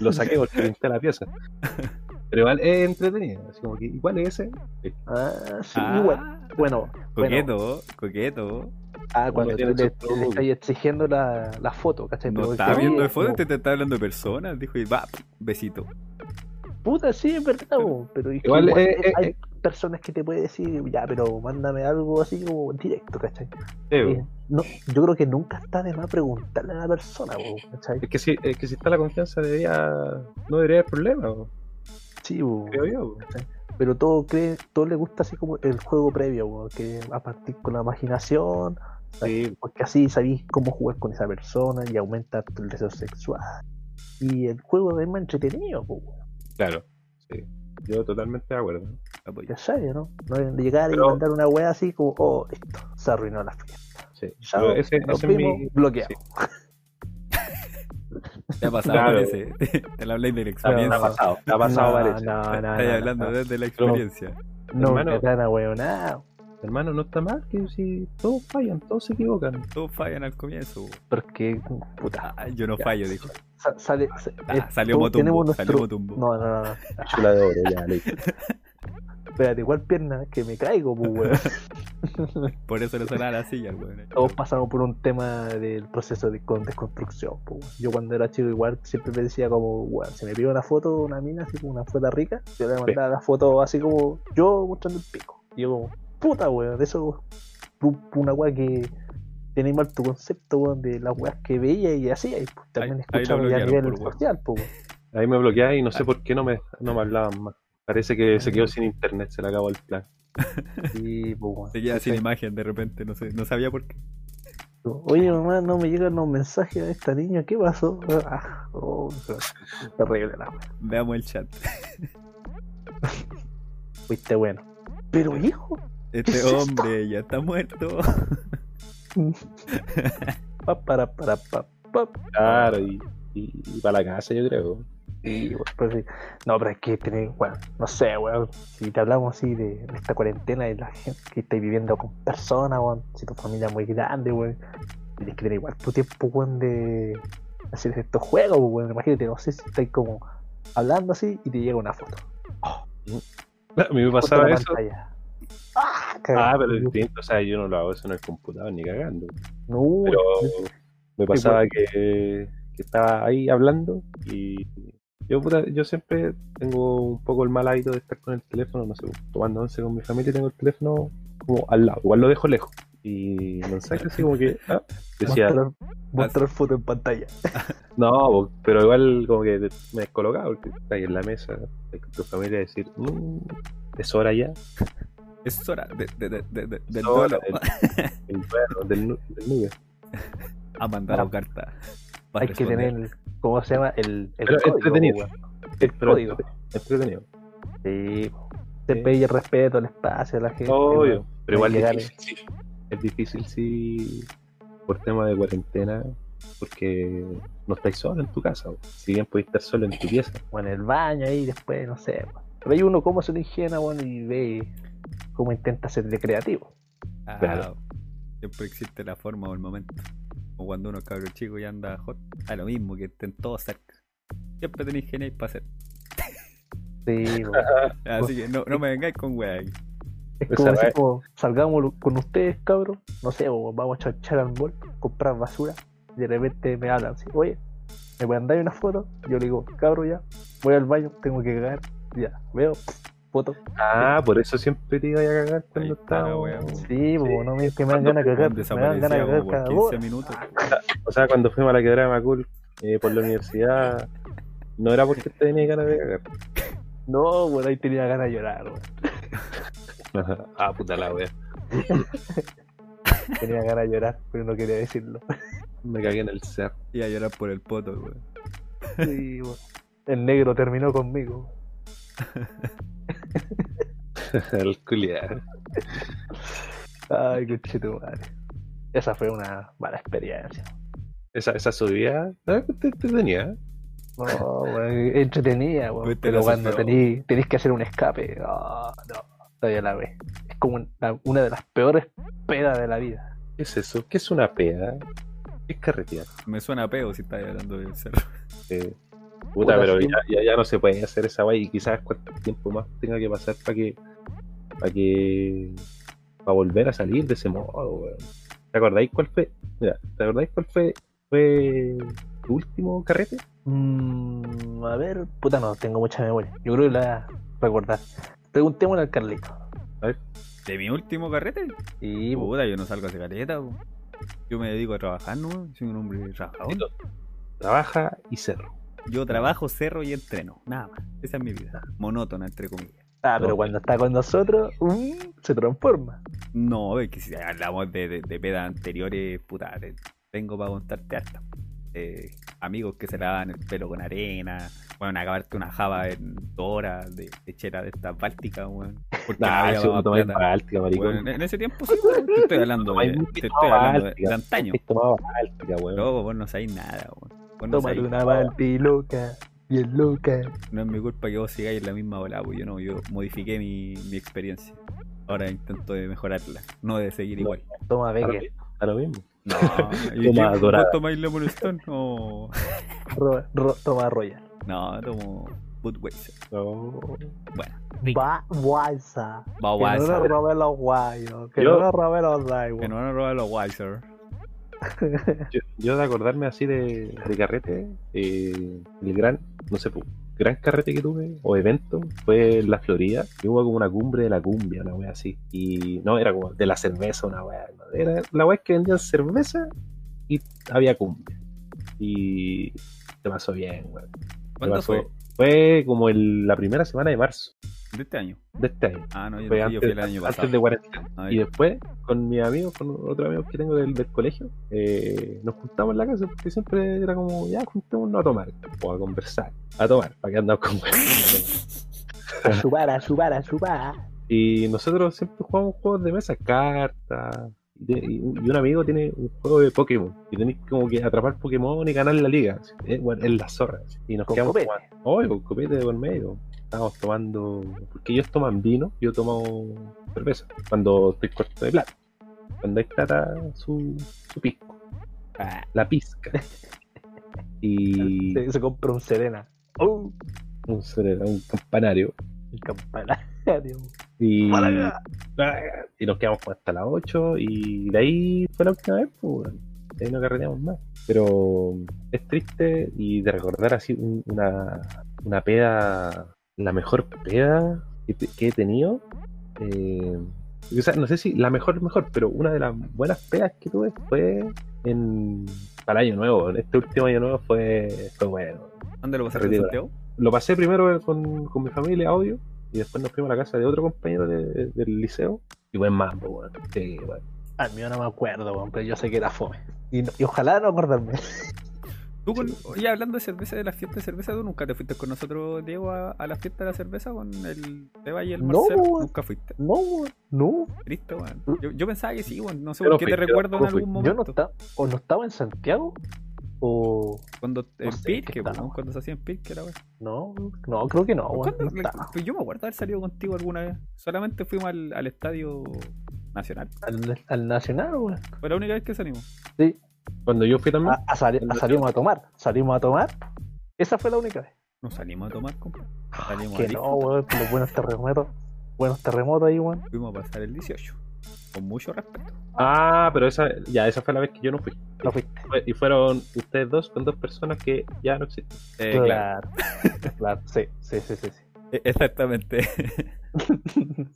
lo saqué porque pinté la pieza. Pero igual es entretenido. Así como que igual es ese. Ah, sí, Ah, igual. Bueno, bueno. Coqueto, coqueto. Ah, cuando tiene le, le estás exigiendo la, la foto, ¿cachai? No estaba viendo de foto, te, te estaba hablando de personas. Dijo, y va, besito. Puta, sí, es verdad, bo, pero es que Igual, igual eh, eh, hay eh. personas que te pueden decir, ya, pero mándame algo así como directo, ¿cachai? Eh, no, yo creo que nunca está de más preguntarle a la persona, bo, ¿cachai? Es que si, es que si está la confianza debería, no debería haber problema, bo, Sí, bo, creo yo. bo. ¿cachai? Pero todo cree, todo le gusta así como el juego previo, que a partir con la imaginación, Sí, porque así sabéis cómo jugar con esa persona y aumenta el deseo sexual. Y el juego es más entretenido, bo, claro. Sí. Yo totalmente de acuerdo. Apoyo. ¿cachai? ¿no? No de llegar Pero- y mandar una wea así como, oh, listo, se arruinó la fiesta. Sí. Pero ese, nos ese mi. bloqueado. Te ha pasado, Claro. parece. *laughs* Te lo habláis de la Te ha experiencia. pasado, te ha pasado, no, parece. no, no, Estáis no, hablando no, desde la experiencia. no, hermano. me dan a weonado. Hermano, no está mal que si todos fallan, todos se equivocan. Todos fallan al comienzo. Porque, puta, Ah, yo no Ya. fallo, dijo. sa- sale. sa- Ah, eh, salió Motumbo. tenemos Salió nuestro- Motumbo. No, no, no, no. Chula de oro, ya, listo. Espérate, igual pierna que me caigo, pues, weón. *laughs* Por eso le sonaba la silla, weón. Todos pasamos por un tema del proceso de con desconstrucción. weón. Yo cuando era chico igual siempre me decía como, weón, si me pido una foto de una mina, así como una foto rica, yo le mandaba la foto así como yo mostrando el pico. Y yo como, puta weón, de eso pu- una weá que tenía mal tu concepto weón, de las weas que veía y hacía y pues, también ya a nivel social. Ahí me bloqueaba y no sé por qué no me, no me hablaban más. Parece que se quedó sin internet, se le acabó el plan. *laughs* Sí, weón. Se queda sin imagen de repente, no sé, no sabía por qué. Oye, mamá, no me llegan los mensajes de esta niña, ¿qué pasó? Ah, oh, terrible la wea. Veamos el chat. *laughs* Fuiste bueno. Pero hijo, Este *laughs* es esto? hombre ya está muerto. *laughs* pa, para, para, pa, pa. Claro, y, y, y para la casa, yo creo. Sí, sí. No, pero es que tener, bueno, no sé, weón. Si te hablamos así de, de esta cuarentena y la gente que está viviendo con personas, weón. Si tu familia es muy grande, weón. Tienes que tener igual tu tiempo, weón, de hacer estos juegos, weón. Imagínate, no sé si estáis como hablando así y te llega una foto. A mí me pasaba eso. pantalla. Ah, Ah, pero es distinto, o sea, yo no lo hago eso en el computador ni cagando. No, Pero me pasaba que, que estaba ahí hablando y yo, puta, yo siempre tengo un poco el mal hábito de estar con el teléfono, no sé, tomando once con mi familia y tengo el teléfono como al lado, igual lo dejo lejos. Y mensaje así como que ah, *laughs* decía, mostrar, mostrar foto en pantalla. *laughs* no, pero igual como que te- me descolocaba porque estás ahí en la mesa con tu familia decir, "Mm, es hora ya, Es hora de, de, de, de- de- del bueno, *laughs* del, nu- del nube. Ha mandado carta. Hay que responder. tener, ¿cómo se llama? El, el Pero código. entretenido. El código. entretenido. Sí, se pide el respeto, el espacio a la gente. Obvio, ¿no? pero igual que difícil, sí. es difícil si por tema de cuarentena, porque no estáis solo en tu casa. Si bien podéis estar solo en tu pieza. O en el baño ahí después, no sé. Pero hay uno cómo se lo higiena, bueno, y ve cómo intenta ser de creativo. Ah, Claro. Siempre existe la forma o el momento. O cuando uno cabro chico y anda hot. A lo mismo, que estén todos cerca. Siempre tenéis genial para hacer. Sí. *laughs* Así que no, no me vengáis con weá aquí. es como así como salgamos con ustedes, cabros. No sé, weón, vamos a echar al mall, comprar basura. Y de repente me hablan así, oye, ¿me pueden dar una foto? Yo le digo, cabro, ya, voy al baño, tengo que cagar. Ya, veo, foto. Ah, por eso siempre te iba a cagar cuando estaba. wea. Sí, pues no me, que me dan ganas de cagar. Me dan ganas de cagar cada 15 hora. minutos. *laughs* O sea, cuando fuimos a la quebrada de Macul eh, por la universidad, no era porque te tenía ganas de cagar. No, bueno, ahí tenía ganas de llorar, weón. *laughs* ah, puta la wea. *laughs* Tenía ganas de llorar, pero no quería decirlo. Me cagué en el cerro. Y a llorar por el poto, weón. Sí, weón. El negro terminó conmigo. *laughs* el culiar. Ay, qué chito, madre. Esa fue una mala experiencia. Esa, esa subida, ¿eh? te, te tenía. No, weón, entretenida, weón. Viste Pero cuando tenés que hacer un escape, no, no, todavía la ve. Es como una de las peores pedas de la vida. ¿Qué es eso? ¿Qué es una peda? ¿Qué es carretear? Me suena peo si estás hablando del cerro. Eh, Puta, puta, pero sí. ya, ya, ya no se puede hacer esa wey y quizás cuánto tiempo más tenga que pasar para que para que para volver a salir de ese modo, weón. ¿Te acordáis cuál fue? Mira, ¿te acordáis cuál fue fue tu último carrete? Mm, a ver, puta, no tengo mucha memoria. Yo creo que la voy a recordar. Preguntémosle al Carlito. ¿De mi último carrete? Y Puta, yo no salgo a caleta, po. Yo me dedico a trabajar, ¿no? Soy un hombre trabajador. Trabaja y cerro. Yo trabajo, cerro y entreno. Nada más. Esa es mi vida. Monótona, entre comillas. Ah, pero cuando está con nosotros, mm, se transforma. No, es que si hablamos de, de, de pedas anteriores, puta, te- tengo para contarte harta. Eh, amigos que se lavaban el pelo con arena, bueno, acabarte una java en dos horas de, de chera de esta báltica, weón. Porque no había. Báltica. Weón, en ese tiempo sí, weón, te estoy hablando de, te estoy hablando de, Báltica. de antaño. Báltica, weón. Vos no sabéis nada, weón. Vos no, Tómate sabéis- una balti loca, bien loca. no es mi culpa que vos sigáis en la misma bola, pues yo no, yo modifiqué mi, mi experiencia. Ahora intento de mejorarla, no de seguir No. igual. Toma, mismo, a lo mismo. No, *laughs* ¿y Toma qué? dorada. ¿Vos tomáis Lemon Stone o...? Ro- ro- toma Royal. No, tomo Budweiser. No. Bueno, Va, guaysa. Que no nos roben los guayos. Que Yo- no nos roben los guayos. Que no van a robar los Weiser. *laughs* Yo, yo de acordarme así de, de carrete, eh, el gran, no sé, gran carrete que tuve, o evento, fue en la Florida, y hubo como una cumbre de la cumbia, una wea así. Y no, era como de la cerveza, una wea. Era, la wea es que vendían cerveza y había cumbia. Y se pasó bien, weón. Se ¿Cuándo pasó- fue? Fue como el- la primera semana de marzo De este año. de este año. Ah, no, yo, Fue no fui, yo fui antes, el año antes pasado. de cuarentena. Ah, Y después, con mis amigos, con otros amigos que tengo del, del colegio, eh, nos juntamos en la casa porque siempre era como, ya, juntémonos a tomar o a conversar, a tomar, para que andamos con. A chupar, a chupar, a chupar. Y nosotros siempre jugamos juegos de mesa, cartas. Y, de- y un amigo tiene un juego de Pokémon y tenéis como que atrapar Pokémon y ganar la liga. así. Es, bueno, es la zorra. así. Y nos Con quedamos copete. jugando. Oh, con copete de por medio. Estábamos tomando. Porque ellos toman vino, yo tomo cerveza. Cuando estoy corto de plata. Cuando hay plata, su, su pisco. Ah, La pizca. *laughs* Y Se, se compra un Serena. Oh, un, cere- un campanario. el campanario. Y, y nos quedamos hasta las 8 y de ahí fue la última vez, pues, de ahí no carreteamos más. Pero es triste y de recordar así un- una, una peda, la mejor peda que, he tenido. eh, o sea, no sé si la mejor, mejor, pero una de las buenas pedas que tuve fue en para el año nuevo. Este último año nuevo fue, fue bueno. ¿Dónde lo pasaste. Santiago? Lo pasé primero con, con mi familia, audio, y después nos fuimos a la casa de otro compañero de- del liceo. Y buen mambo, weón. Sí, weón. Al mío no me acuerdo, weón, pero yo sé que era fome. Y, no- y ojalá no acordarme. *laughs* Tú con, oye, hablando de cerveza, de la fiesta de cerveza, ¿tú nunca te fuiste con nosotros, Diego, a, a la fiesta de la cerveza con el Teba y el No, Marcelo? Nunca fuiste. No, no. Triste, weón. Yo, yo pensaba que sí, weón. No sé por qué fui, te yo recuerdo en fui. algún Yo no momento. estaba, o no estaba en Santiago, o Cuando en sé, Pirque, ¿qué weón, estaba? cuando se hacía en Pirque era weón. no, no, creo que no, no. Pues yo me acuerdo haber salido contigo alguna vez. Solamente fuimos al, al estadio nacional. Al, al Nacional, weón. Fue la única vez que salimos. Sí, Cuando yo fui también, a, a sali- a salimos a tomar. Salimos a tomar. Esa fue la única vez. Nos salimos a tomar, compa. Salimos a Que no, weón, los buenos terremotos. Buenos terremotos ahí, weón. Fuimos a pasar el 18. Con mucho respeto. Ah, pero esa, ya, esa fue la vez que yo no fui. No fuiste. Y fueron ustedes dos con dos personas que ya no existen. Eh, claro. claro. *laughs* claro, sí, sí, sí, sí. sí. E- Exactamente. *laughs*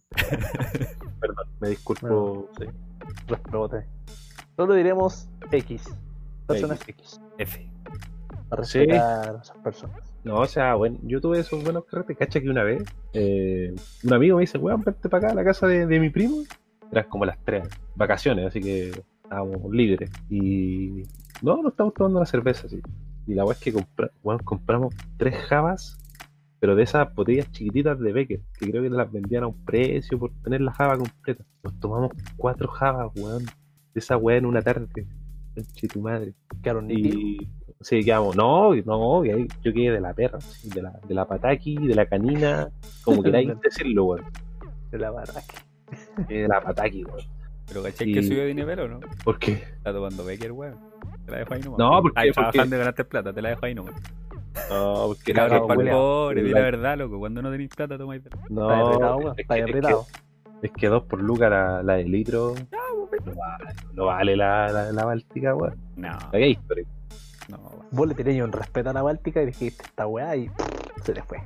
Perdón, me disculpo. sí. Rebote. Solo diremos X. Personas X. F. Para Sí. respetar a esas personas. No, o sea, bueno, yo tuve esos buenos carretes. Cacha que una vez eh, un amigo me dice, weón, vente para acá a la casa de, de mi primo. Eran como las tres vacaciones, así que estábamos libres. Y no, no estábamos tomando una cerveza, así. Y la weá es que compra- compramos tres jabas, pero de esas botellas chiquititas de Becker, que creo que te las vendían a un precio por tener la java completa. Nos tomamos cuatro javas, weón, de esa weá en una tarde. Conche tu madre. Quedaron. Y sí, quedamos, no, no, yo quedé de la perra, sí, de la, de la pataki, de la canina, como queráis *laughs* decirlo, weón. de la baraca. De la pataki, weón. Pero ¿cachai Y- que subió de nivel o no? ¿Por qué? Está tomando Becker, weón. Te la dejo ahí nomás. No, porque- Ahí porque- trabajando y ganaste plata, te la dejo ahí nomás. No, porque Que cabrón, cagado, para pobre, di la verdad, loco. Cuando no tenéis plata, tomáis de No, Está apretado, weón. es Está que- es que- apretado. Es que dos por lucas la, la de litro no vale, no vale la, la, la báltica, weón. No, La Gatorade. no, weón. Vos le tenías un respeto a la Báltica y dijiste esta weá y se le fue.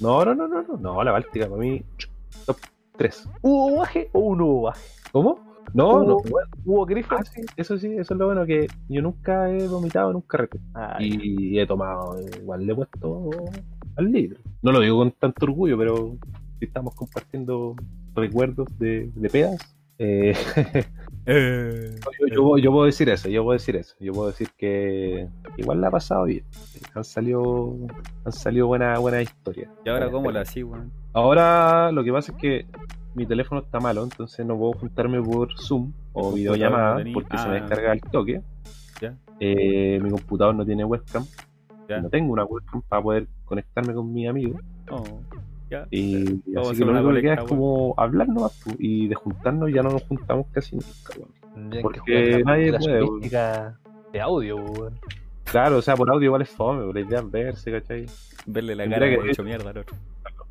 No, no, no, no, no, no, la báltica para mí, top 3. ¿Hubo baje o no hubo baje? ¿Cómo? No, no, ¿Hubo, weón. ¿Hubo grifo? Ah, sí, eso sí, eso es lo bueno que yo nunca he vomitado en un carrete. Ah, Y he tomado, eh, igual le he puesto al litro. No lo digo con tanto orgullo, pero si estamos compartiendo recuerdos de, de pedas. eh, *laughs* Eh, yo, yo- yo puedo decir eso, yo puedo decir eso. Yo puedo decir que igual la ha pasado bien. Han salido, han salido buenas buenas historias. ¿Y ahora cómo la así, weón? Ahora lo que pasa es que mi teléfono está malo, entonces no puedo juntarme por Zoom o videollamada no porque se me ah. descarga el toque. Ya. Eh, mi computador no tiene webcam. No tengo una webcam para poder conectarme con mi amigo. Ya. Y así que lo único que queda es como hablar nomás. Y de juntarnos ya no nos juntamos casi nunca. weón. tendrían porque nadie puede, de audio. Claro, o sea, por audio igual es fome, la idea es verse, ¿cachai? Verle la Tendría cara que- que hecho mierda al otro.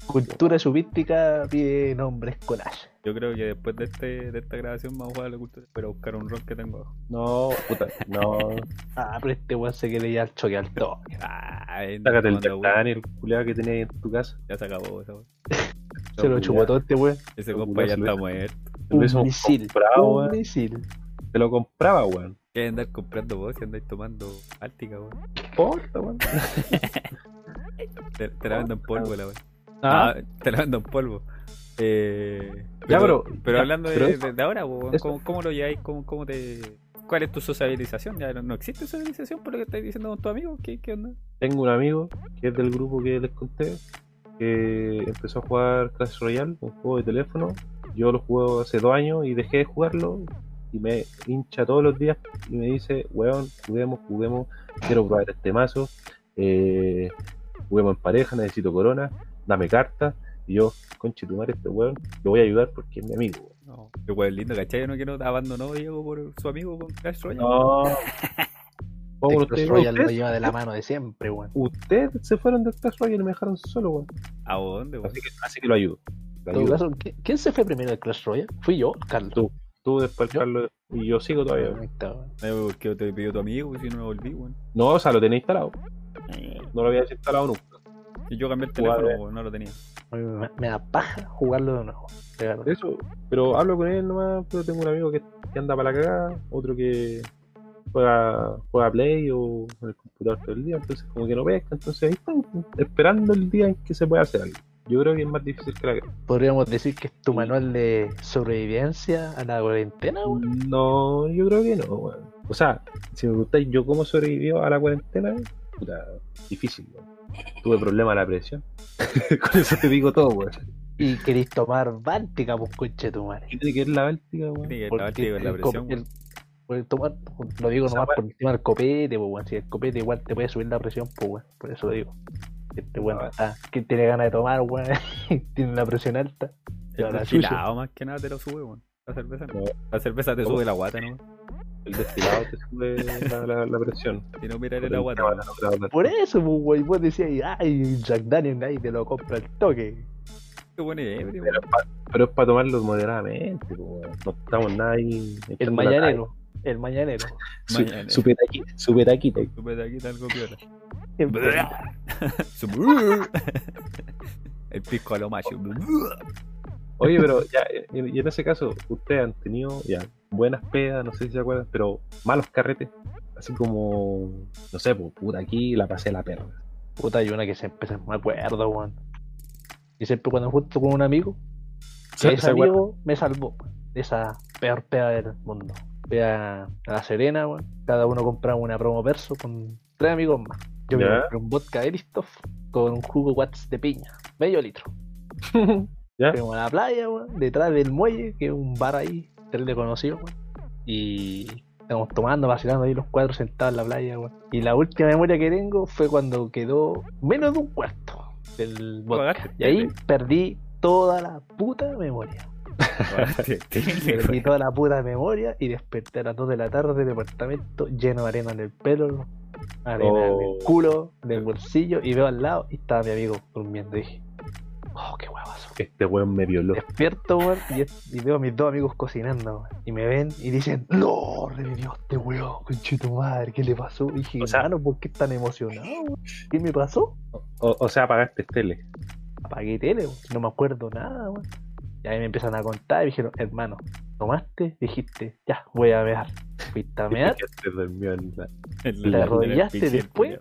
Cultura subística pide nombres collage. Yo creo que después de este de esta grabación vamos a jugar a la cultura. Pero buscar un ron que tengo abajo. No, puta, no. *laughs* Ah, pero este weón se quiere ya al choque al toque. Ay, Sácate el tomando, Jack weón. Daniel, culiado que tenés en tu casa. Ya se acabó esa weón. *laughs* Se lo chupó todo este weón. Ese compa ya está muerto. Un misil. comprado, Un weón. misil. Te lo compraba, weón. ¿Qué andar comprando vos si andáis tomando Ártica, weón? Porta, weón. *laughs* Te, te la vendo en polvo, la weón. Ah, Ah, *laughs* te la vendo en polvo. Eh, Ya, pero- pero hablando de, pero eso- de- de ahora, ¿cómo, cómo lo lleváis? ¿Cómo, ¿Cómo te.? ¿Cuál es tu sociabilización? ¿Ya no, no existe sociabilización por lo que estáis diciendo con tu amigo? ¿Qué, qué onda? tengo un amigo que es del grupo que les conté, que empezó a jugar Clash Royale, un juego de teléfono. Yo lo juego hace dos años y dejé de jugarlo y me hincha todos los días y me dice, weón, juguemos, juguemos, quiero probar este mazo, eh, juguemos en pareja, necesito corona, dame cartas. Y yo, conche tu madre, este weón, lo voy a ayudar porque es mi amigo. weón. No, qué weón lindo, ¿cachai? Yo no quiero abandonó Diego por su amigo con Clash Royale. No. *laughs* ¿Cómo El Clash ustedes, Royale lo lleva de la mano de siempre, weón. ustedes se fueron del Clash Royale y me dejaron solo, weón. ¿A dónde, weón? Así que, así que lo ayudo. Lo En todo ayudo. caso, ¿qui- ¿quién se fue primero del Clash Royale? Fui yo, Carlos. Tú. Tú después, ¿Yo? Carlos, y yo sigo todavía. Eh, ¿Por qué te pidió tu amigo y si no me volví, weón? No, o sea, lo tenía instalado. No lo había desinstalado nunca. Y yo cambié el teléfono, eh. no lo tenía. Me, me da paja jugarlo de nuevo. de. Eso, pero hablo con él nomás, pero tengo un amigo que, que anda para la cagada, otro que juega, juega Play o en el computador todo el día, entonces como que no pesca, entonces ahí están, esperando el día en que se pueda hacer algo. Yo creo que es más difícil que la guerra. Podríamos decir que es tu manual de sobrevivencia a la cuarentena. No, yo creo que no, weón. O sea, si me preguntáis yo cómo sobrevivió a la cuarentena, puta, difícil. Tuve problemas de la presión. *laughs* Con eso te digo todo, weón. Y queréis tomar Báltica, pues conche tu madre. ¿Qué tiene que ver la Báltica, weón? Tiene que con la el co- presión, el- el tomar, lo digo nomás por el tema del copete, pues, weón. Si el copete igual te puede subir la presión, pues, weón. Por eso lo digo. Este weón Ah. está, que tiene ganas de tomar, weón. *laughs* tiene la presión alta. El más que nada te lo sube, weón. La cerveza no. No. La cerveza te ¿Cómo? sube la guata, ¿no? El destilado te sube la, la, la presión. Si no mirar el otra- Por eso, pues, weón. Vos decías, ay, Jack Daniel, ahí te lo compra el toque. Qué buen ebrio, Pero, es pa- pero es para tomarlo moderadamente, pues, no estamos nada ahí. El mañanero. El mañanero. talla. Su, Mañanero. su petaquita, su petaquita. Algo piola. *laughs* *laughs* El pisco a lo macho. Oye, pero ya, y y en ese caso, ustedes han tenido ya buenas pedas, no sé si se acuerdan, pero malos carretes. Así como, no sé, pues, puta, aquí la pasé la perra. Puta, hay una que siempre se me acuerdo, weón. Y siempre cuando junto con un amigo, ¿Se- ese amigo me salvó de esa peor peda del mundo. Fui a, La Serena, weón. Cada uno compraba una promo verso con tres amigos más. Yo me compré un vodka Eristoff con un jugo Watts de piña, medio litro. *laughs* Fuimos a la playa, weón, detrás del muelle, que es un bar ahí, terrible conocido, weón. Y estamos tomando, vacilando ahí los cuatro sentados en la playa, weón. Y la última memoria que tengo fue cuando quedó menos de un cuarto del vodka. Y ahí perdí toda la puta memoria. *laughs* Perdí toda la puta memoria y desperté a las 2 de la tarde del departamento lleno de arena en el pelo, arena en Oh. el culo, del bolsillo y veo al lado y estaba mi amigo durmiendo. Y dije, oh, qué huevazo. Este weón me violó. Despierto, weón, y, es- y veo a mis dos amigos cocinando, weón, y me ven y dicen, no, revivió este weón, conchito madre, ¿qué le pasó? Y dije, O sea- "Mano, ¿por qué tan emocionado? weón? ¿Qué me pasó? O, o sea, apagaste tele. apagué tele, weón, no me acuerdo nada, weón. Y ahí me empiezan a contar y me dijeron, hermano, ¿tomaste? Dijiste, ya, voy a mear. Fuiste a mear, *laughs* te en la- ¿Te arrodillaste después?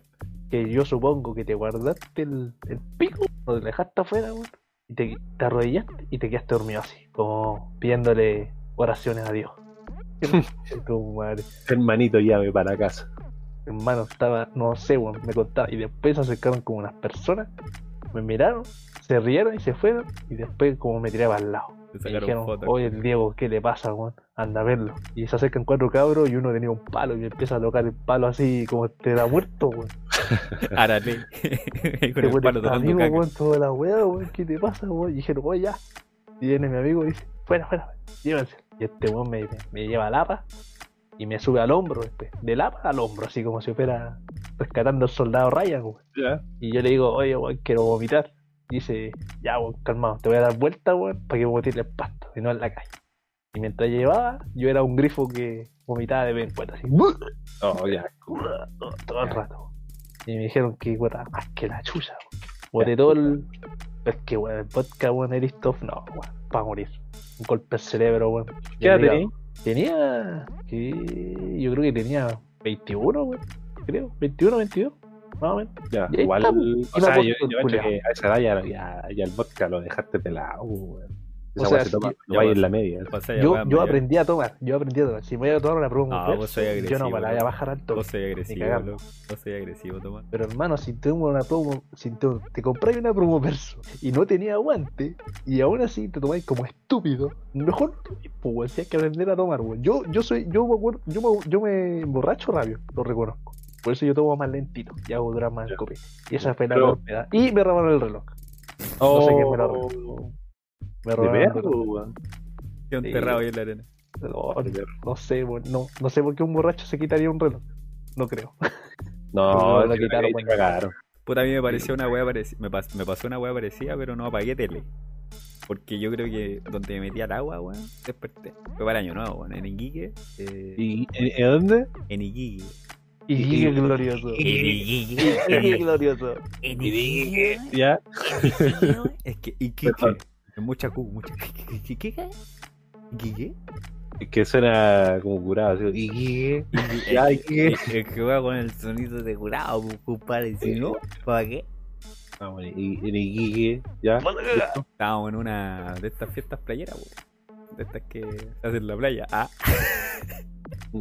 Que yo supongo que te guardaste el, el pico, lo dejaste afuera, weón. Y te, te arrodillaste y te quedaste dormido así, como pidiéndole oraciones a Dios. *laughs* Tu madre. Hermanito, llave para casa. Hermano, estaba, no sé, weón, me contaba. Y después se acercaron como unas personas, me miraron, se rieron y se fueron. Y después, como me tiraba al lado. Sacaron dijeron, oye, el Diego, ¿qué le pasa, weón? Anda a verlo. Y se acercan cuatro cabros y uno tenía un palo y me empieza a tocar el palo así como te da muerto, weón. *laughs* Árale. *laughs* Con Este el palo tocando amigo, weón, toda la weá, weón, ¿qué te pasa, weón? Y dijeron, oye, ya. Y viene mi amigo y dice, fuera, fuera, llévense. Y este weón me, me lleva al APA y me sube al hombro después. Del APA al hombro, así como si fuera rescatando al soldado Ryan, weón. Ya. Y yo le digo, oye, weón, quiero vomitar. Dice, ya, weón, calmado, te voy a dar vuelta, weón, para que vomites el pasto y no en la calle. Y mientras llevaba, yo era un grifo que vomitaba de vez en cuando, así, Oh, ya. todo el rato. Y me dijeron que weón, más que la chucha, weón. Boté todo el. Es que, weón, el vodka, weón, Eristoff, no, weón, para morir. Un golpe al cerebro, weón. ¿Qué edad tenías? Tenía. que Yo creo que tenía 21, weón. Creo, 21, 22, más o menos. Ya, Y igual, o sea, yo, yo que a esa edad ya, ya, ya el vodka lo dejaste pelado, weón. O Esa sea, se toma, vas- en la media. Yo, yo aprendí a tomar, yo aprendí a tomar. Si me voy a tomar una prueba No, vos soy yo no agresivo, me la voy a bajar al toque. Vos soy agresivo, loco. Vos soy agresivo, Tomás. Pero hermano, si te una promo, si te, te compráis una promo verso y no tenía aguante, y aún así te tomáis como estúpido, mejor pues, si hay que aprender a tomar, weón. Yo, yo soy, yo me acuerdo, yo me, yo me emborracho rápido, lo reconozco. Por eso yo tomo más lentito y hago durar más el copete. Y esa fue la Pero-. Y me robaron el reloj. No sé quién me lo robó. Oh, Me de robaron perro, reloj. weón. Quedó enterrado ahí en la arena. No, De perro. no sé, weón, no, no sé por qué un borracho se quitaría un reloj. No creo. *laughs* *laughs* No, lo quitaron cuando- cagaron. Puta, a mí me pareció una wea parecida. Me, pas- me pasó una wea parecida, pero no apagué tele. Porque yo creo que donde me metí al agua, weón, desperté. Fue para el año nuevo, weón. En Iquique. Eh, ¿Y en, en dónde? En Iquique. Y qué glorioso. En Iquique. Y qué glorioso. En Iquique. Ya. Es que Iquique. Mucha Q, mucha. ¿Iquique? ¿Iquique? Es que suena como curado. Así, ¿y qué? Ya, ¿y qué? Es que juega con el sonido de curado, pues, compadre. Si no, ¿para qué? Y, y, y- ya. Estábamos en una de estas fiestas playeras, weón. De estas que se hacen en la playa. Ah. *laughs*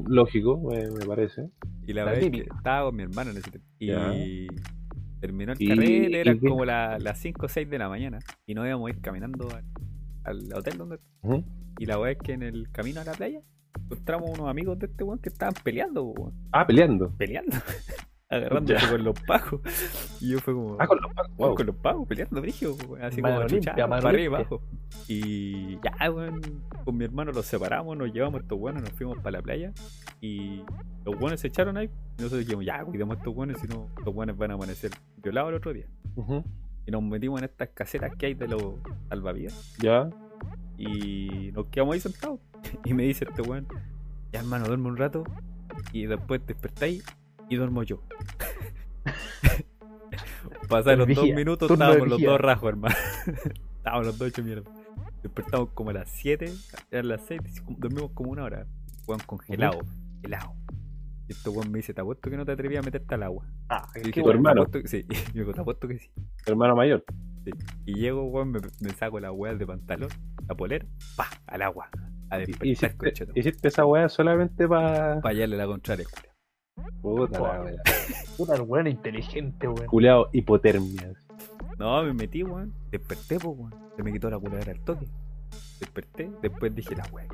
Lógico, me, me parece. Y la La verdad es que estaba con mi hermano en ese tiempo. Y Ya. terminó el carrete, eran como la- las 5 o 6 de la mañana. Y nos íbamos a ir caminando al, al hotel donde. Ujú. Y la weá es que en el camino a la playa encontramos unos amigos de este weón que estaban peleando, weón. Ah, peleando. Peleando. *laughs* Agarrándose con los pajos. *laughs* Y yo fue como. Ah, con los. Weón, Wow. Con los peleando, brígido, así Mano como limpia, para arriba y abajo. Y ya, weón, con mi hermano los separamos, nos llevamos estos buenos, nos fuimos para la playa. Y los buenos se echaron ahí. Y nosotros dijimos, ya, cuidemos a estos buenos, si no, los buenos van a amanecer violados el otro día. Y nos metimos en estas caseras que hay de los salvavidas. Ya. Y nos quedamos ahí sentados. *laughs* Y me dice este weón, ya hermano, duerme un rato. Y después despertáis y duermo yo. *laughs* Pasaron dos minutos, turno *laughs* estábamos los dos rajos, hermano. estábamos los dos hechos mierda. Despertamos como a las 7, eran las 6, dormimos como una hora. Weón congelado, helado. Y este weón me dice, te apuesto que no te atrevías a meterte al agua. Ah, Y dije, tu bueno. "Te hermano". que sí. *laughs* Y me dijo, te apuesto que sí. Hermano mayor. Y llego, weón, me, me saco la weá de pantalón, la polera, pa, al agua. A despertar, Hiciste, concheto. hiciste esa weá solamente para. Para hallarle la contraria, culia. Puta la wea. *laughs* Puta, el weón inteligente, weón. Culeado hipotermia. No, me metí, weón. Desperté, pues, weón. Se me quitó la curadera al toque. Desperté, después dije, la weón,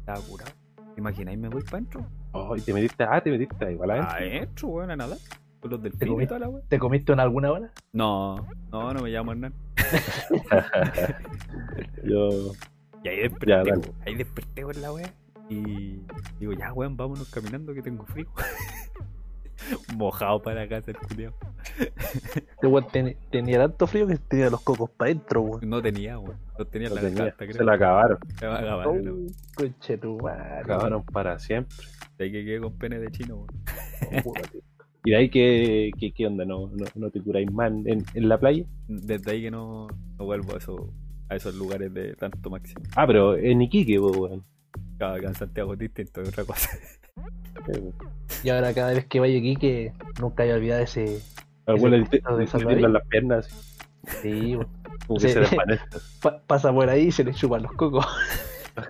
estaba curado. ¿Te imagináis? Me voy para adentro. Oh, y te metiste, ah, te metiste igual adentro. Adentro, weón, a nada. Con los del ¿Te y comiste? toda la weón. ¿Te comiste en alguna hora? No, no, no me llamo Hernán. *laughs* Yo, *laughs* Y ahí desperté, Ya, weón. Ahí desperté con la weá. Y digo, ya, weón, vámonos caminando que tengo frío. Mojado para casa el culiao. Este weón ten- tenía tanto frío que tenía los cocos para adentro, weón. No tenía, weón. No tenía lo la tenía, garganta, creo. se la acabaron. Se va a acabar, Oh, ¿no? conche tu madre. Acabaron para siempre. De ahí que quedé con pene de chino, weón. Y de ahí, ¿qué, qué, qué onda? ¿No, no, no te curáis más en, en la playa? Desde ahí que no, no vuelvo a, eso, a esos lugares de tanto máximo. Ah, pero en Iquique, weón. Cada acá en Santiago es distinto, es otra cosa. *laughs* Y ahora cada vez que vaya aquí, que nunca haya olvidado ese. Al abuelo le poquito de tiemblan las piernas, Sí, como que se desvanece. *laughs* Pa- pasa por ahí y se le chupan los cocos. *laughs*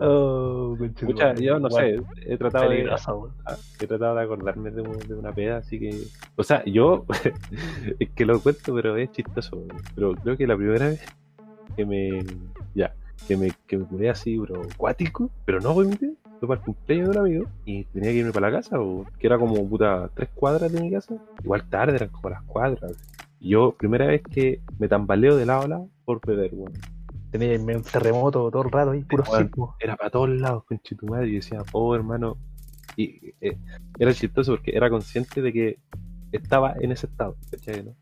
Oh, tu Pucha, madre. yo no sé, he tratado de, he tratado de acordarme de, un- de una peda, así que. O sea, yo. *laughs* es que lo cuento, pero es chistoso. Pero creo que la primera vez que me. Ya. Que me, que me curé así, bro, acuático, pero no voy fue para el cumpleaños de un amigo y tenía que irme para la casa, o, que era como puta tres cuadras de mi casa. Igual tarde, eran como las cuadras. Yo, primera vez que me tambaleo de lado a lado por beber, weón. Tenía un terremoto todo el rato ahí, puro era para todos lados, con tu madre. Y decía, oh hermano. Y eh, era chistoso porque era consciente de que estaba en ese estado, ¿cachai? no?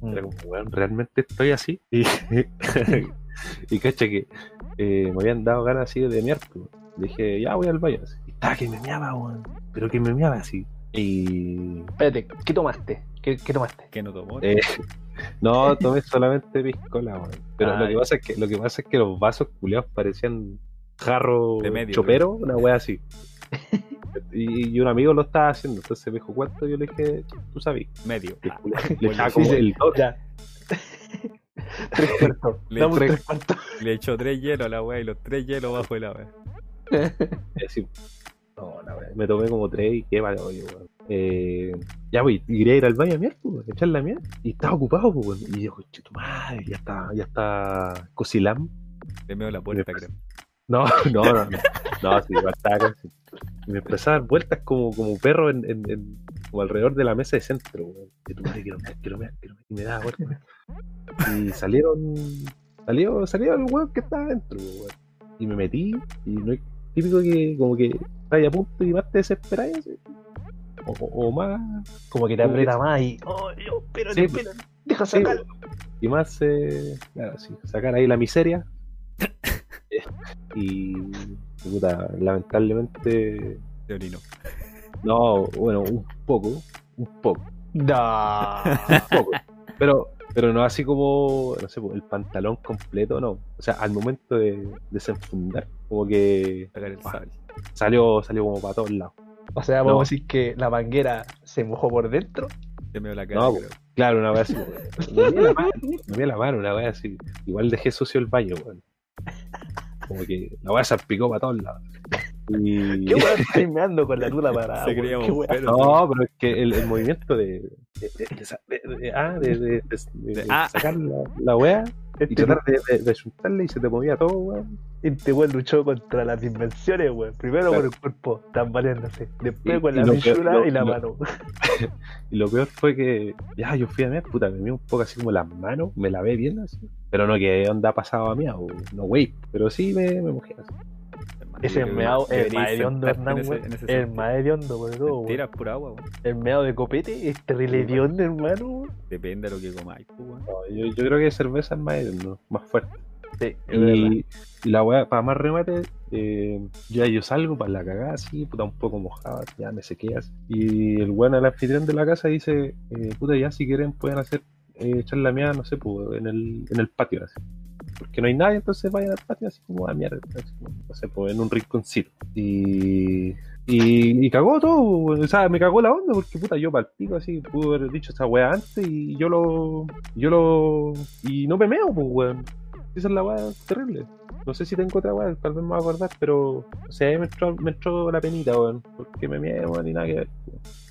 Mm. Era como, weón, realmente estoy así. Y, *laughs* y cacha que eh, me habían dado ganas así de mear. pues. Dije, ya voy al baño. así. Y estaba que me meaba, weón. Pero que me meaba así. Y. Espérate, ¿qué tomaste? ¿Qué, qué tomaste? que no tomó. eh, *laughs* no, tomé solamente piscola, weón. Pero lo Ay. que pasa es que lo que pasa es que los vasos culeados parecían jarro De medio, chopero, una wea así. *laughs* y, y un amigo lo estaba haciendo, entonces me dijo cuánto, yo le dije, tú sabes. Medio. Le, Ah, le sí, como sí, el. Ya. *laughs* tres cuartos. Le tres cuartos. Le echó tres hielos a la weá y los tres hielos bajo el agua. Y así, no, la wea, me tomé como tres y qué vale, oye, weón. Eh, ya voy, y quería ir al baño a mirar, pues, echar la mierda. Y estaba ocupado, pues. Y yo, tu madre, ya está, ya está Cosilam. Le meo la puerta, Me creo. No, no, *laughs* no, no, no, sí, estaba. Y me empezó a dar vueltas como, como perro en, en, en- como alrededor de la mesa de centro, weón. Y tu madre, quiero mear, quiero mear, quiero mear. Y me daba vueltas. Y salieron, salió, salió el weón que estaba adentro, weón. Y me metí, y no es típico que como que estás ahí a punto y más te desesperáis. O, más, Como que te aprieta más y. Oh, Dios, Sí, espérate. Deja sí, sacar. y más, eh, claro, sí, sacar ahí la miseria. y, *coughs* y puta, lamentablemente orinó. No, bueno, un poco, un poco, No. un poco. Pero, pero no así como, no sé, pues, el pantalón completo, no. O sea, al momento de desenfundar, como que salió, salió como para todos lados. O sea, No. vamos a decir que la manguera se mojó por dentro. Se meo la cara, No, creo. Claro, una vez así, me vi la mano, me la mano, una vez así. Igual dejé sucio el baño, weón. Como que la weá salpicó para todos lados. Y... ¿Qué weón estáis meando con la tula parada? Se creía. No, pero es que el, el movimiento de, de, de- de sa- de- de- ah, de, de- de- de Ah. sacar la, la weá y Este, tratar de, de, de juntarle y se te movía todo, weón. este weón luchó contra las dimensiones, weón. Primero Claro. con el cuerpo tambaleándose. Después Y- con la pichula y la lo- mano. *laughs* Y lo peor fue que, ya, yo fui a mear, puta, me vi un poco así como las manos, me lavé bien así. Pero no que onda pasado a mí, o no, wey. Pero sí me, me mojé así. Ese meado, el sentarte Hernán, El por todo, es pura agua, weón. El meado de copete es terrible hediondo, hermano. weón. Depende de lo que comáis, pues, weón. No, yo, yo creo que cerveza es más, no, más fuerte. Sí. Y, y la weá, para más remate, eh, ya yo salgo para la cagada así, puta, un poco mojada, ya me sequé así. Y el weón, el anfitrión de la casa, dice, eh, puta, ya si quieren pueden hacer, eh, echar la mía, no sé, pues, en el, en el patio así. Porque no hay nadie, entonces vayan al patio así como a mierda, así como, no sé, pues, en un rinconcito. Y, y, y cagó todo, weón. o sea, me cagó la onda porque puta, yo para el pico así, pude haber dicho esa weá antes y yo lo, yo lo, y no me meo, pues, weón. Esa es la weá terrible. No sé si tengo otra weá, tal vez me voy a acordar, pero. O sea, ahí me entró, me entró la penita, weón. Porque me miedo, weón, y nada que ver.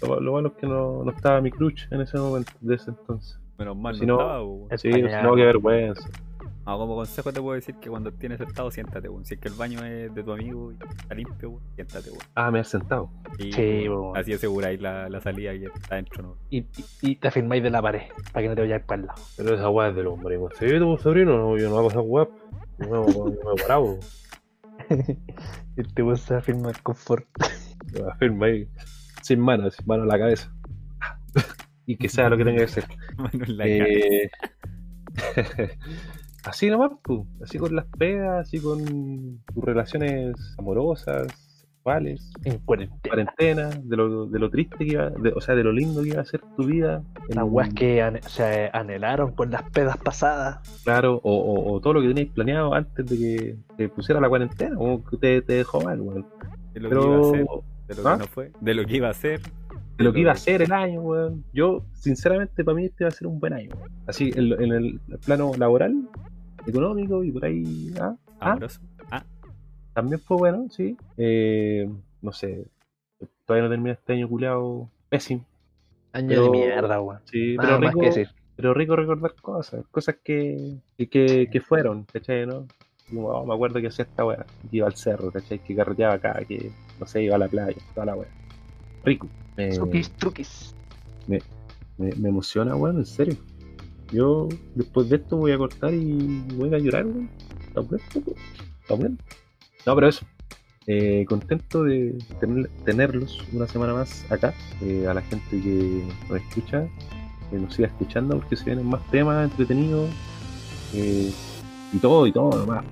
Lo, lo bueno es que no, no estaba mi crush en ese momento, de ese entonces. Menos mal Si no, no- estaba, po, weón. Sí, no, qué vergüenza. Ah, como consejo te puedo decir que cuando estés sentado, siéntate, weón. Si es que el baño es de tu amigo y está limpio, weón, siéntate, weón. Ah, me has sentado. Y, Sí, weón, weón. Así aseguráis la, la salida y está adentro, ¿no? Y, y, y te afirmáis de la pared, para que no te vayas para el lado. Pero esa weá es del hombre, weón. ¿Se ve tu sobrino? No, yo no hago esa weá. No me no me parado. y te vas a afirmar confort. Me afirma ahí. Sin manos, sin mano a la cabeza. *laughs* y que sea lo que tenga que ser. *laughs* Mano en la. Eh, *laughs* así nomás, pu. así con las pegas, así con tus relaciones amorosas, sexuales, En cuarentena. cuarentena, de lo, de lo triste que iba, de- o sea, de lo lindo que iba a ser tu vida. Las un- weas que se anhelaron con las pedas pasadas. Claro, o, o- o todo lo que teníais planeado antes de que te pusiera la cuarentena, como que te, te dejó mal, weón. De lo que iba a Pero hacer, de lo que ¿Ah? no fue, de lo que iba a hacer. De lo que iba a ser el año, weón. Yo, sinceramente, para mí este va a ser un buen año, weón. Así, en, lo- en el plano laboral, económico y por ahí, ah, ah, Amoroso. Ah, también fue bueno, sí. Eh, no sé, todavía no termina este año culeado pésimo. Año Pero- de mierda, weón. Sí, Nada pero más rico, que decir. pero rico recordar cosas, cosas que, que, que, que fueron, ¿cachai? ¿no? Como, oh, me acuerdo que hacía esta weá, que iba al cerro, ¿cachai? Que carreteaba acá, que no sé, iba a la playa, toda la weá. Rico. Eh, truquis. me, me emociona, weón, en serio. Yo después de esto voy a cortar y voy a llorar, weón. ¿Está bueno? ¿Está bueno? No, pero eso. Eh, contento de tener- tenerlos una semana más acá. Eh, a la gente que nos escucha, que nos siga escuchando porque se vienen más temas entretenidos. eh, y todo, y todo nomás.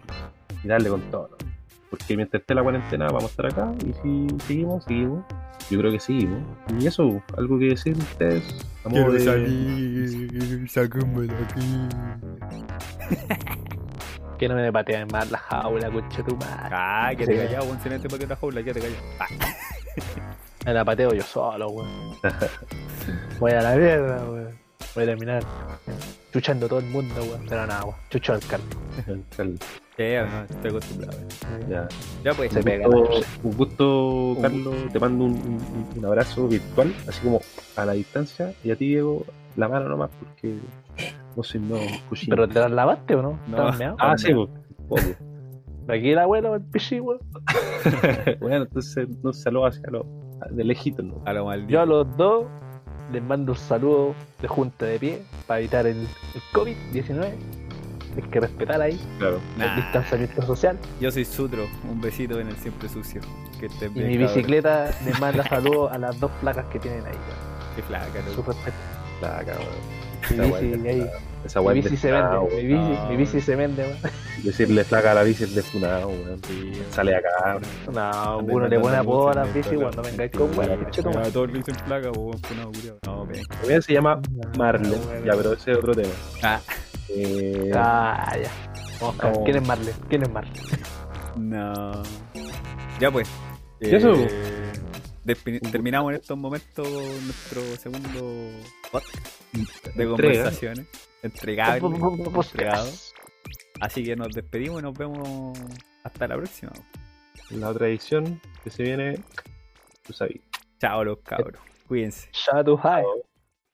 Y darle con todo. ¿no? Porque mientras esté la cuarentena vamos a estar acá. Y si seguimos, seguimos. Yo creo que seguimos. Y eso, algo que decir ustedes. modo de- salir, sáquenme de aquí. *laughs* Que no me pateen más la jaula, concha tu madre. Ah, que te Sí. callado, weón, si no te la jaula, ya te callas. Ah, *laughs* Me la pateo yo solo, weón. *laughs* Voy a la mierda, weón. Voy a terminar chuchando todo el mundo, weón. Pero nada, weón. Chucho al caldo. el- sí, no, estoy acostumbrado. ya. Ya pues, Se Un pega gusto, un gusto, Carlos. Te mando un, un- un abrazo virtual, así como a la distancia. Y a ti, Diego, la mano nomás, porque no soy no cochino. ¿Pero te las lavaste o no? No. ¿Estabas meado? ah, sí, pues. Aquí el abuelo, el pichi, weón. *laughs* bueno, entonces no saludo hacia lo de lejito, ¿no? a lo maldito. Yo a los dos les mando un saludo de junta de pie para evitar el, el COVID-19. Hay que respetar ahí Claro. el Nah, distanciamiento social. yo soy Sutro, un besito en el siempre sucio. Que Y bien, mi cabrón. bicicleta les manda *laughs* saludos a las dos placas que tienen ahí. Qué flaca, Su respeto. La cabrón. Mi Esa bici, ahí. Esa Mi se vende, mi bici, no, mi bici se vende, weón. Decirle flaca a la bici es de funado, weón. Sí, Sale acá. No, uno le pone apodo a mucho bici cuando vengáis con weón. todos le dicen placa, weón, funado. No. Weón se llama Marlon. Ya, pero ese es otro tema. Ah, Eh, Ah, ya. Vamos, Como- ¿Quién es Marley? ¿Quién es Marley? no. Ya pues. ¿Y eso? Terminamos en estos momentos nuestro segundo podcast de conversaciones. Entregable. entregado. Así que nos despedimos y nos vemos hasta la próxima. la otra edición que se viene, tú sabes. Chao los cabros. Cuídense. Shout out to high. Chao.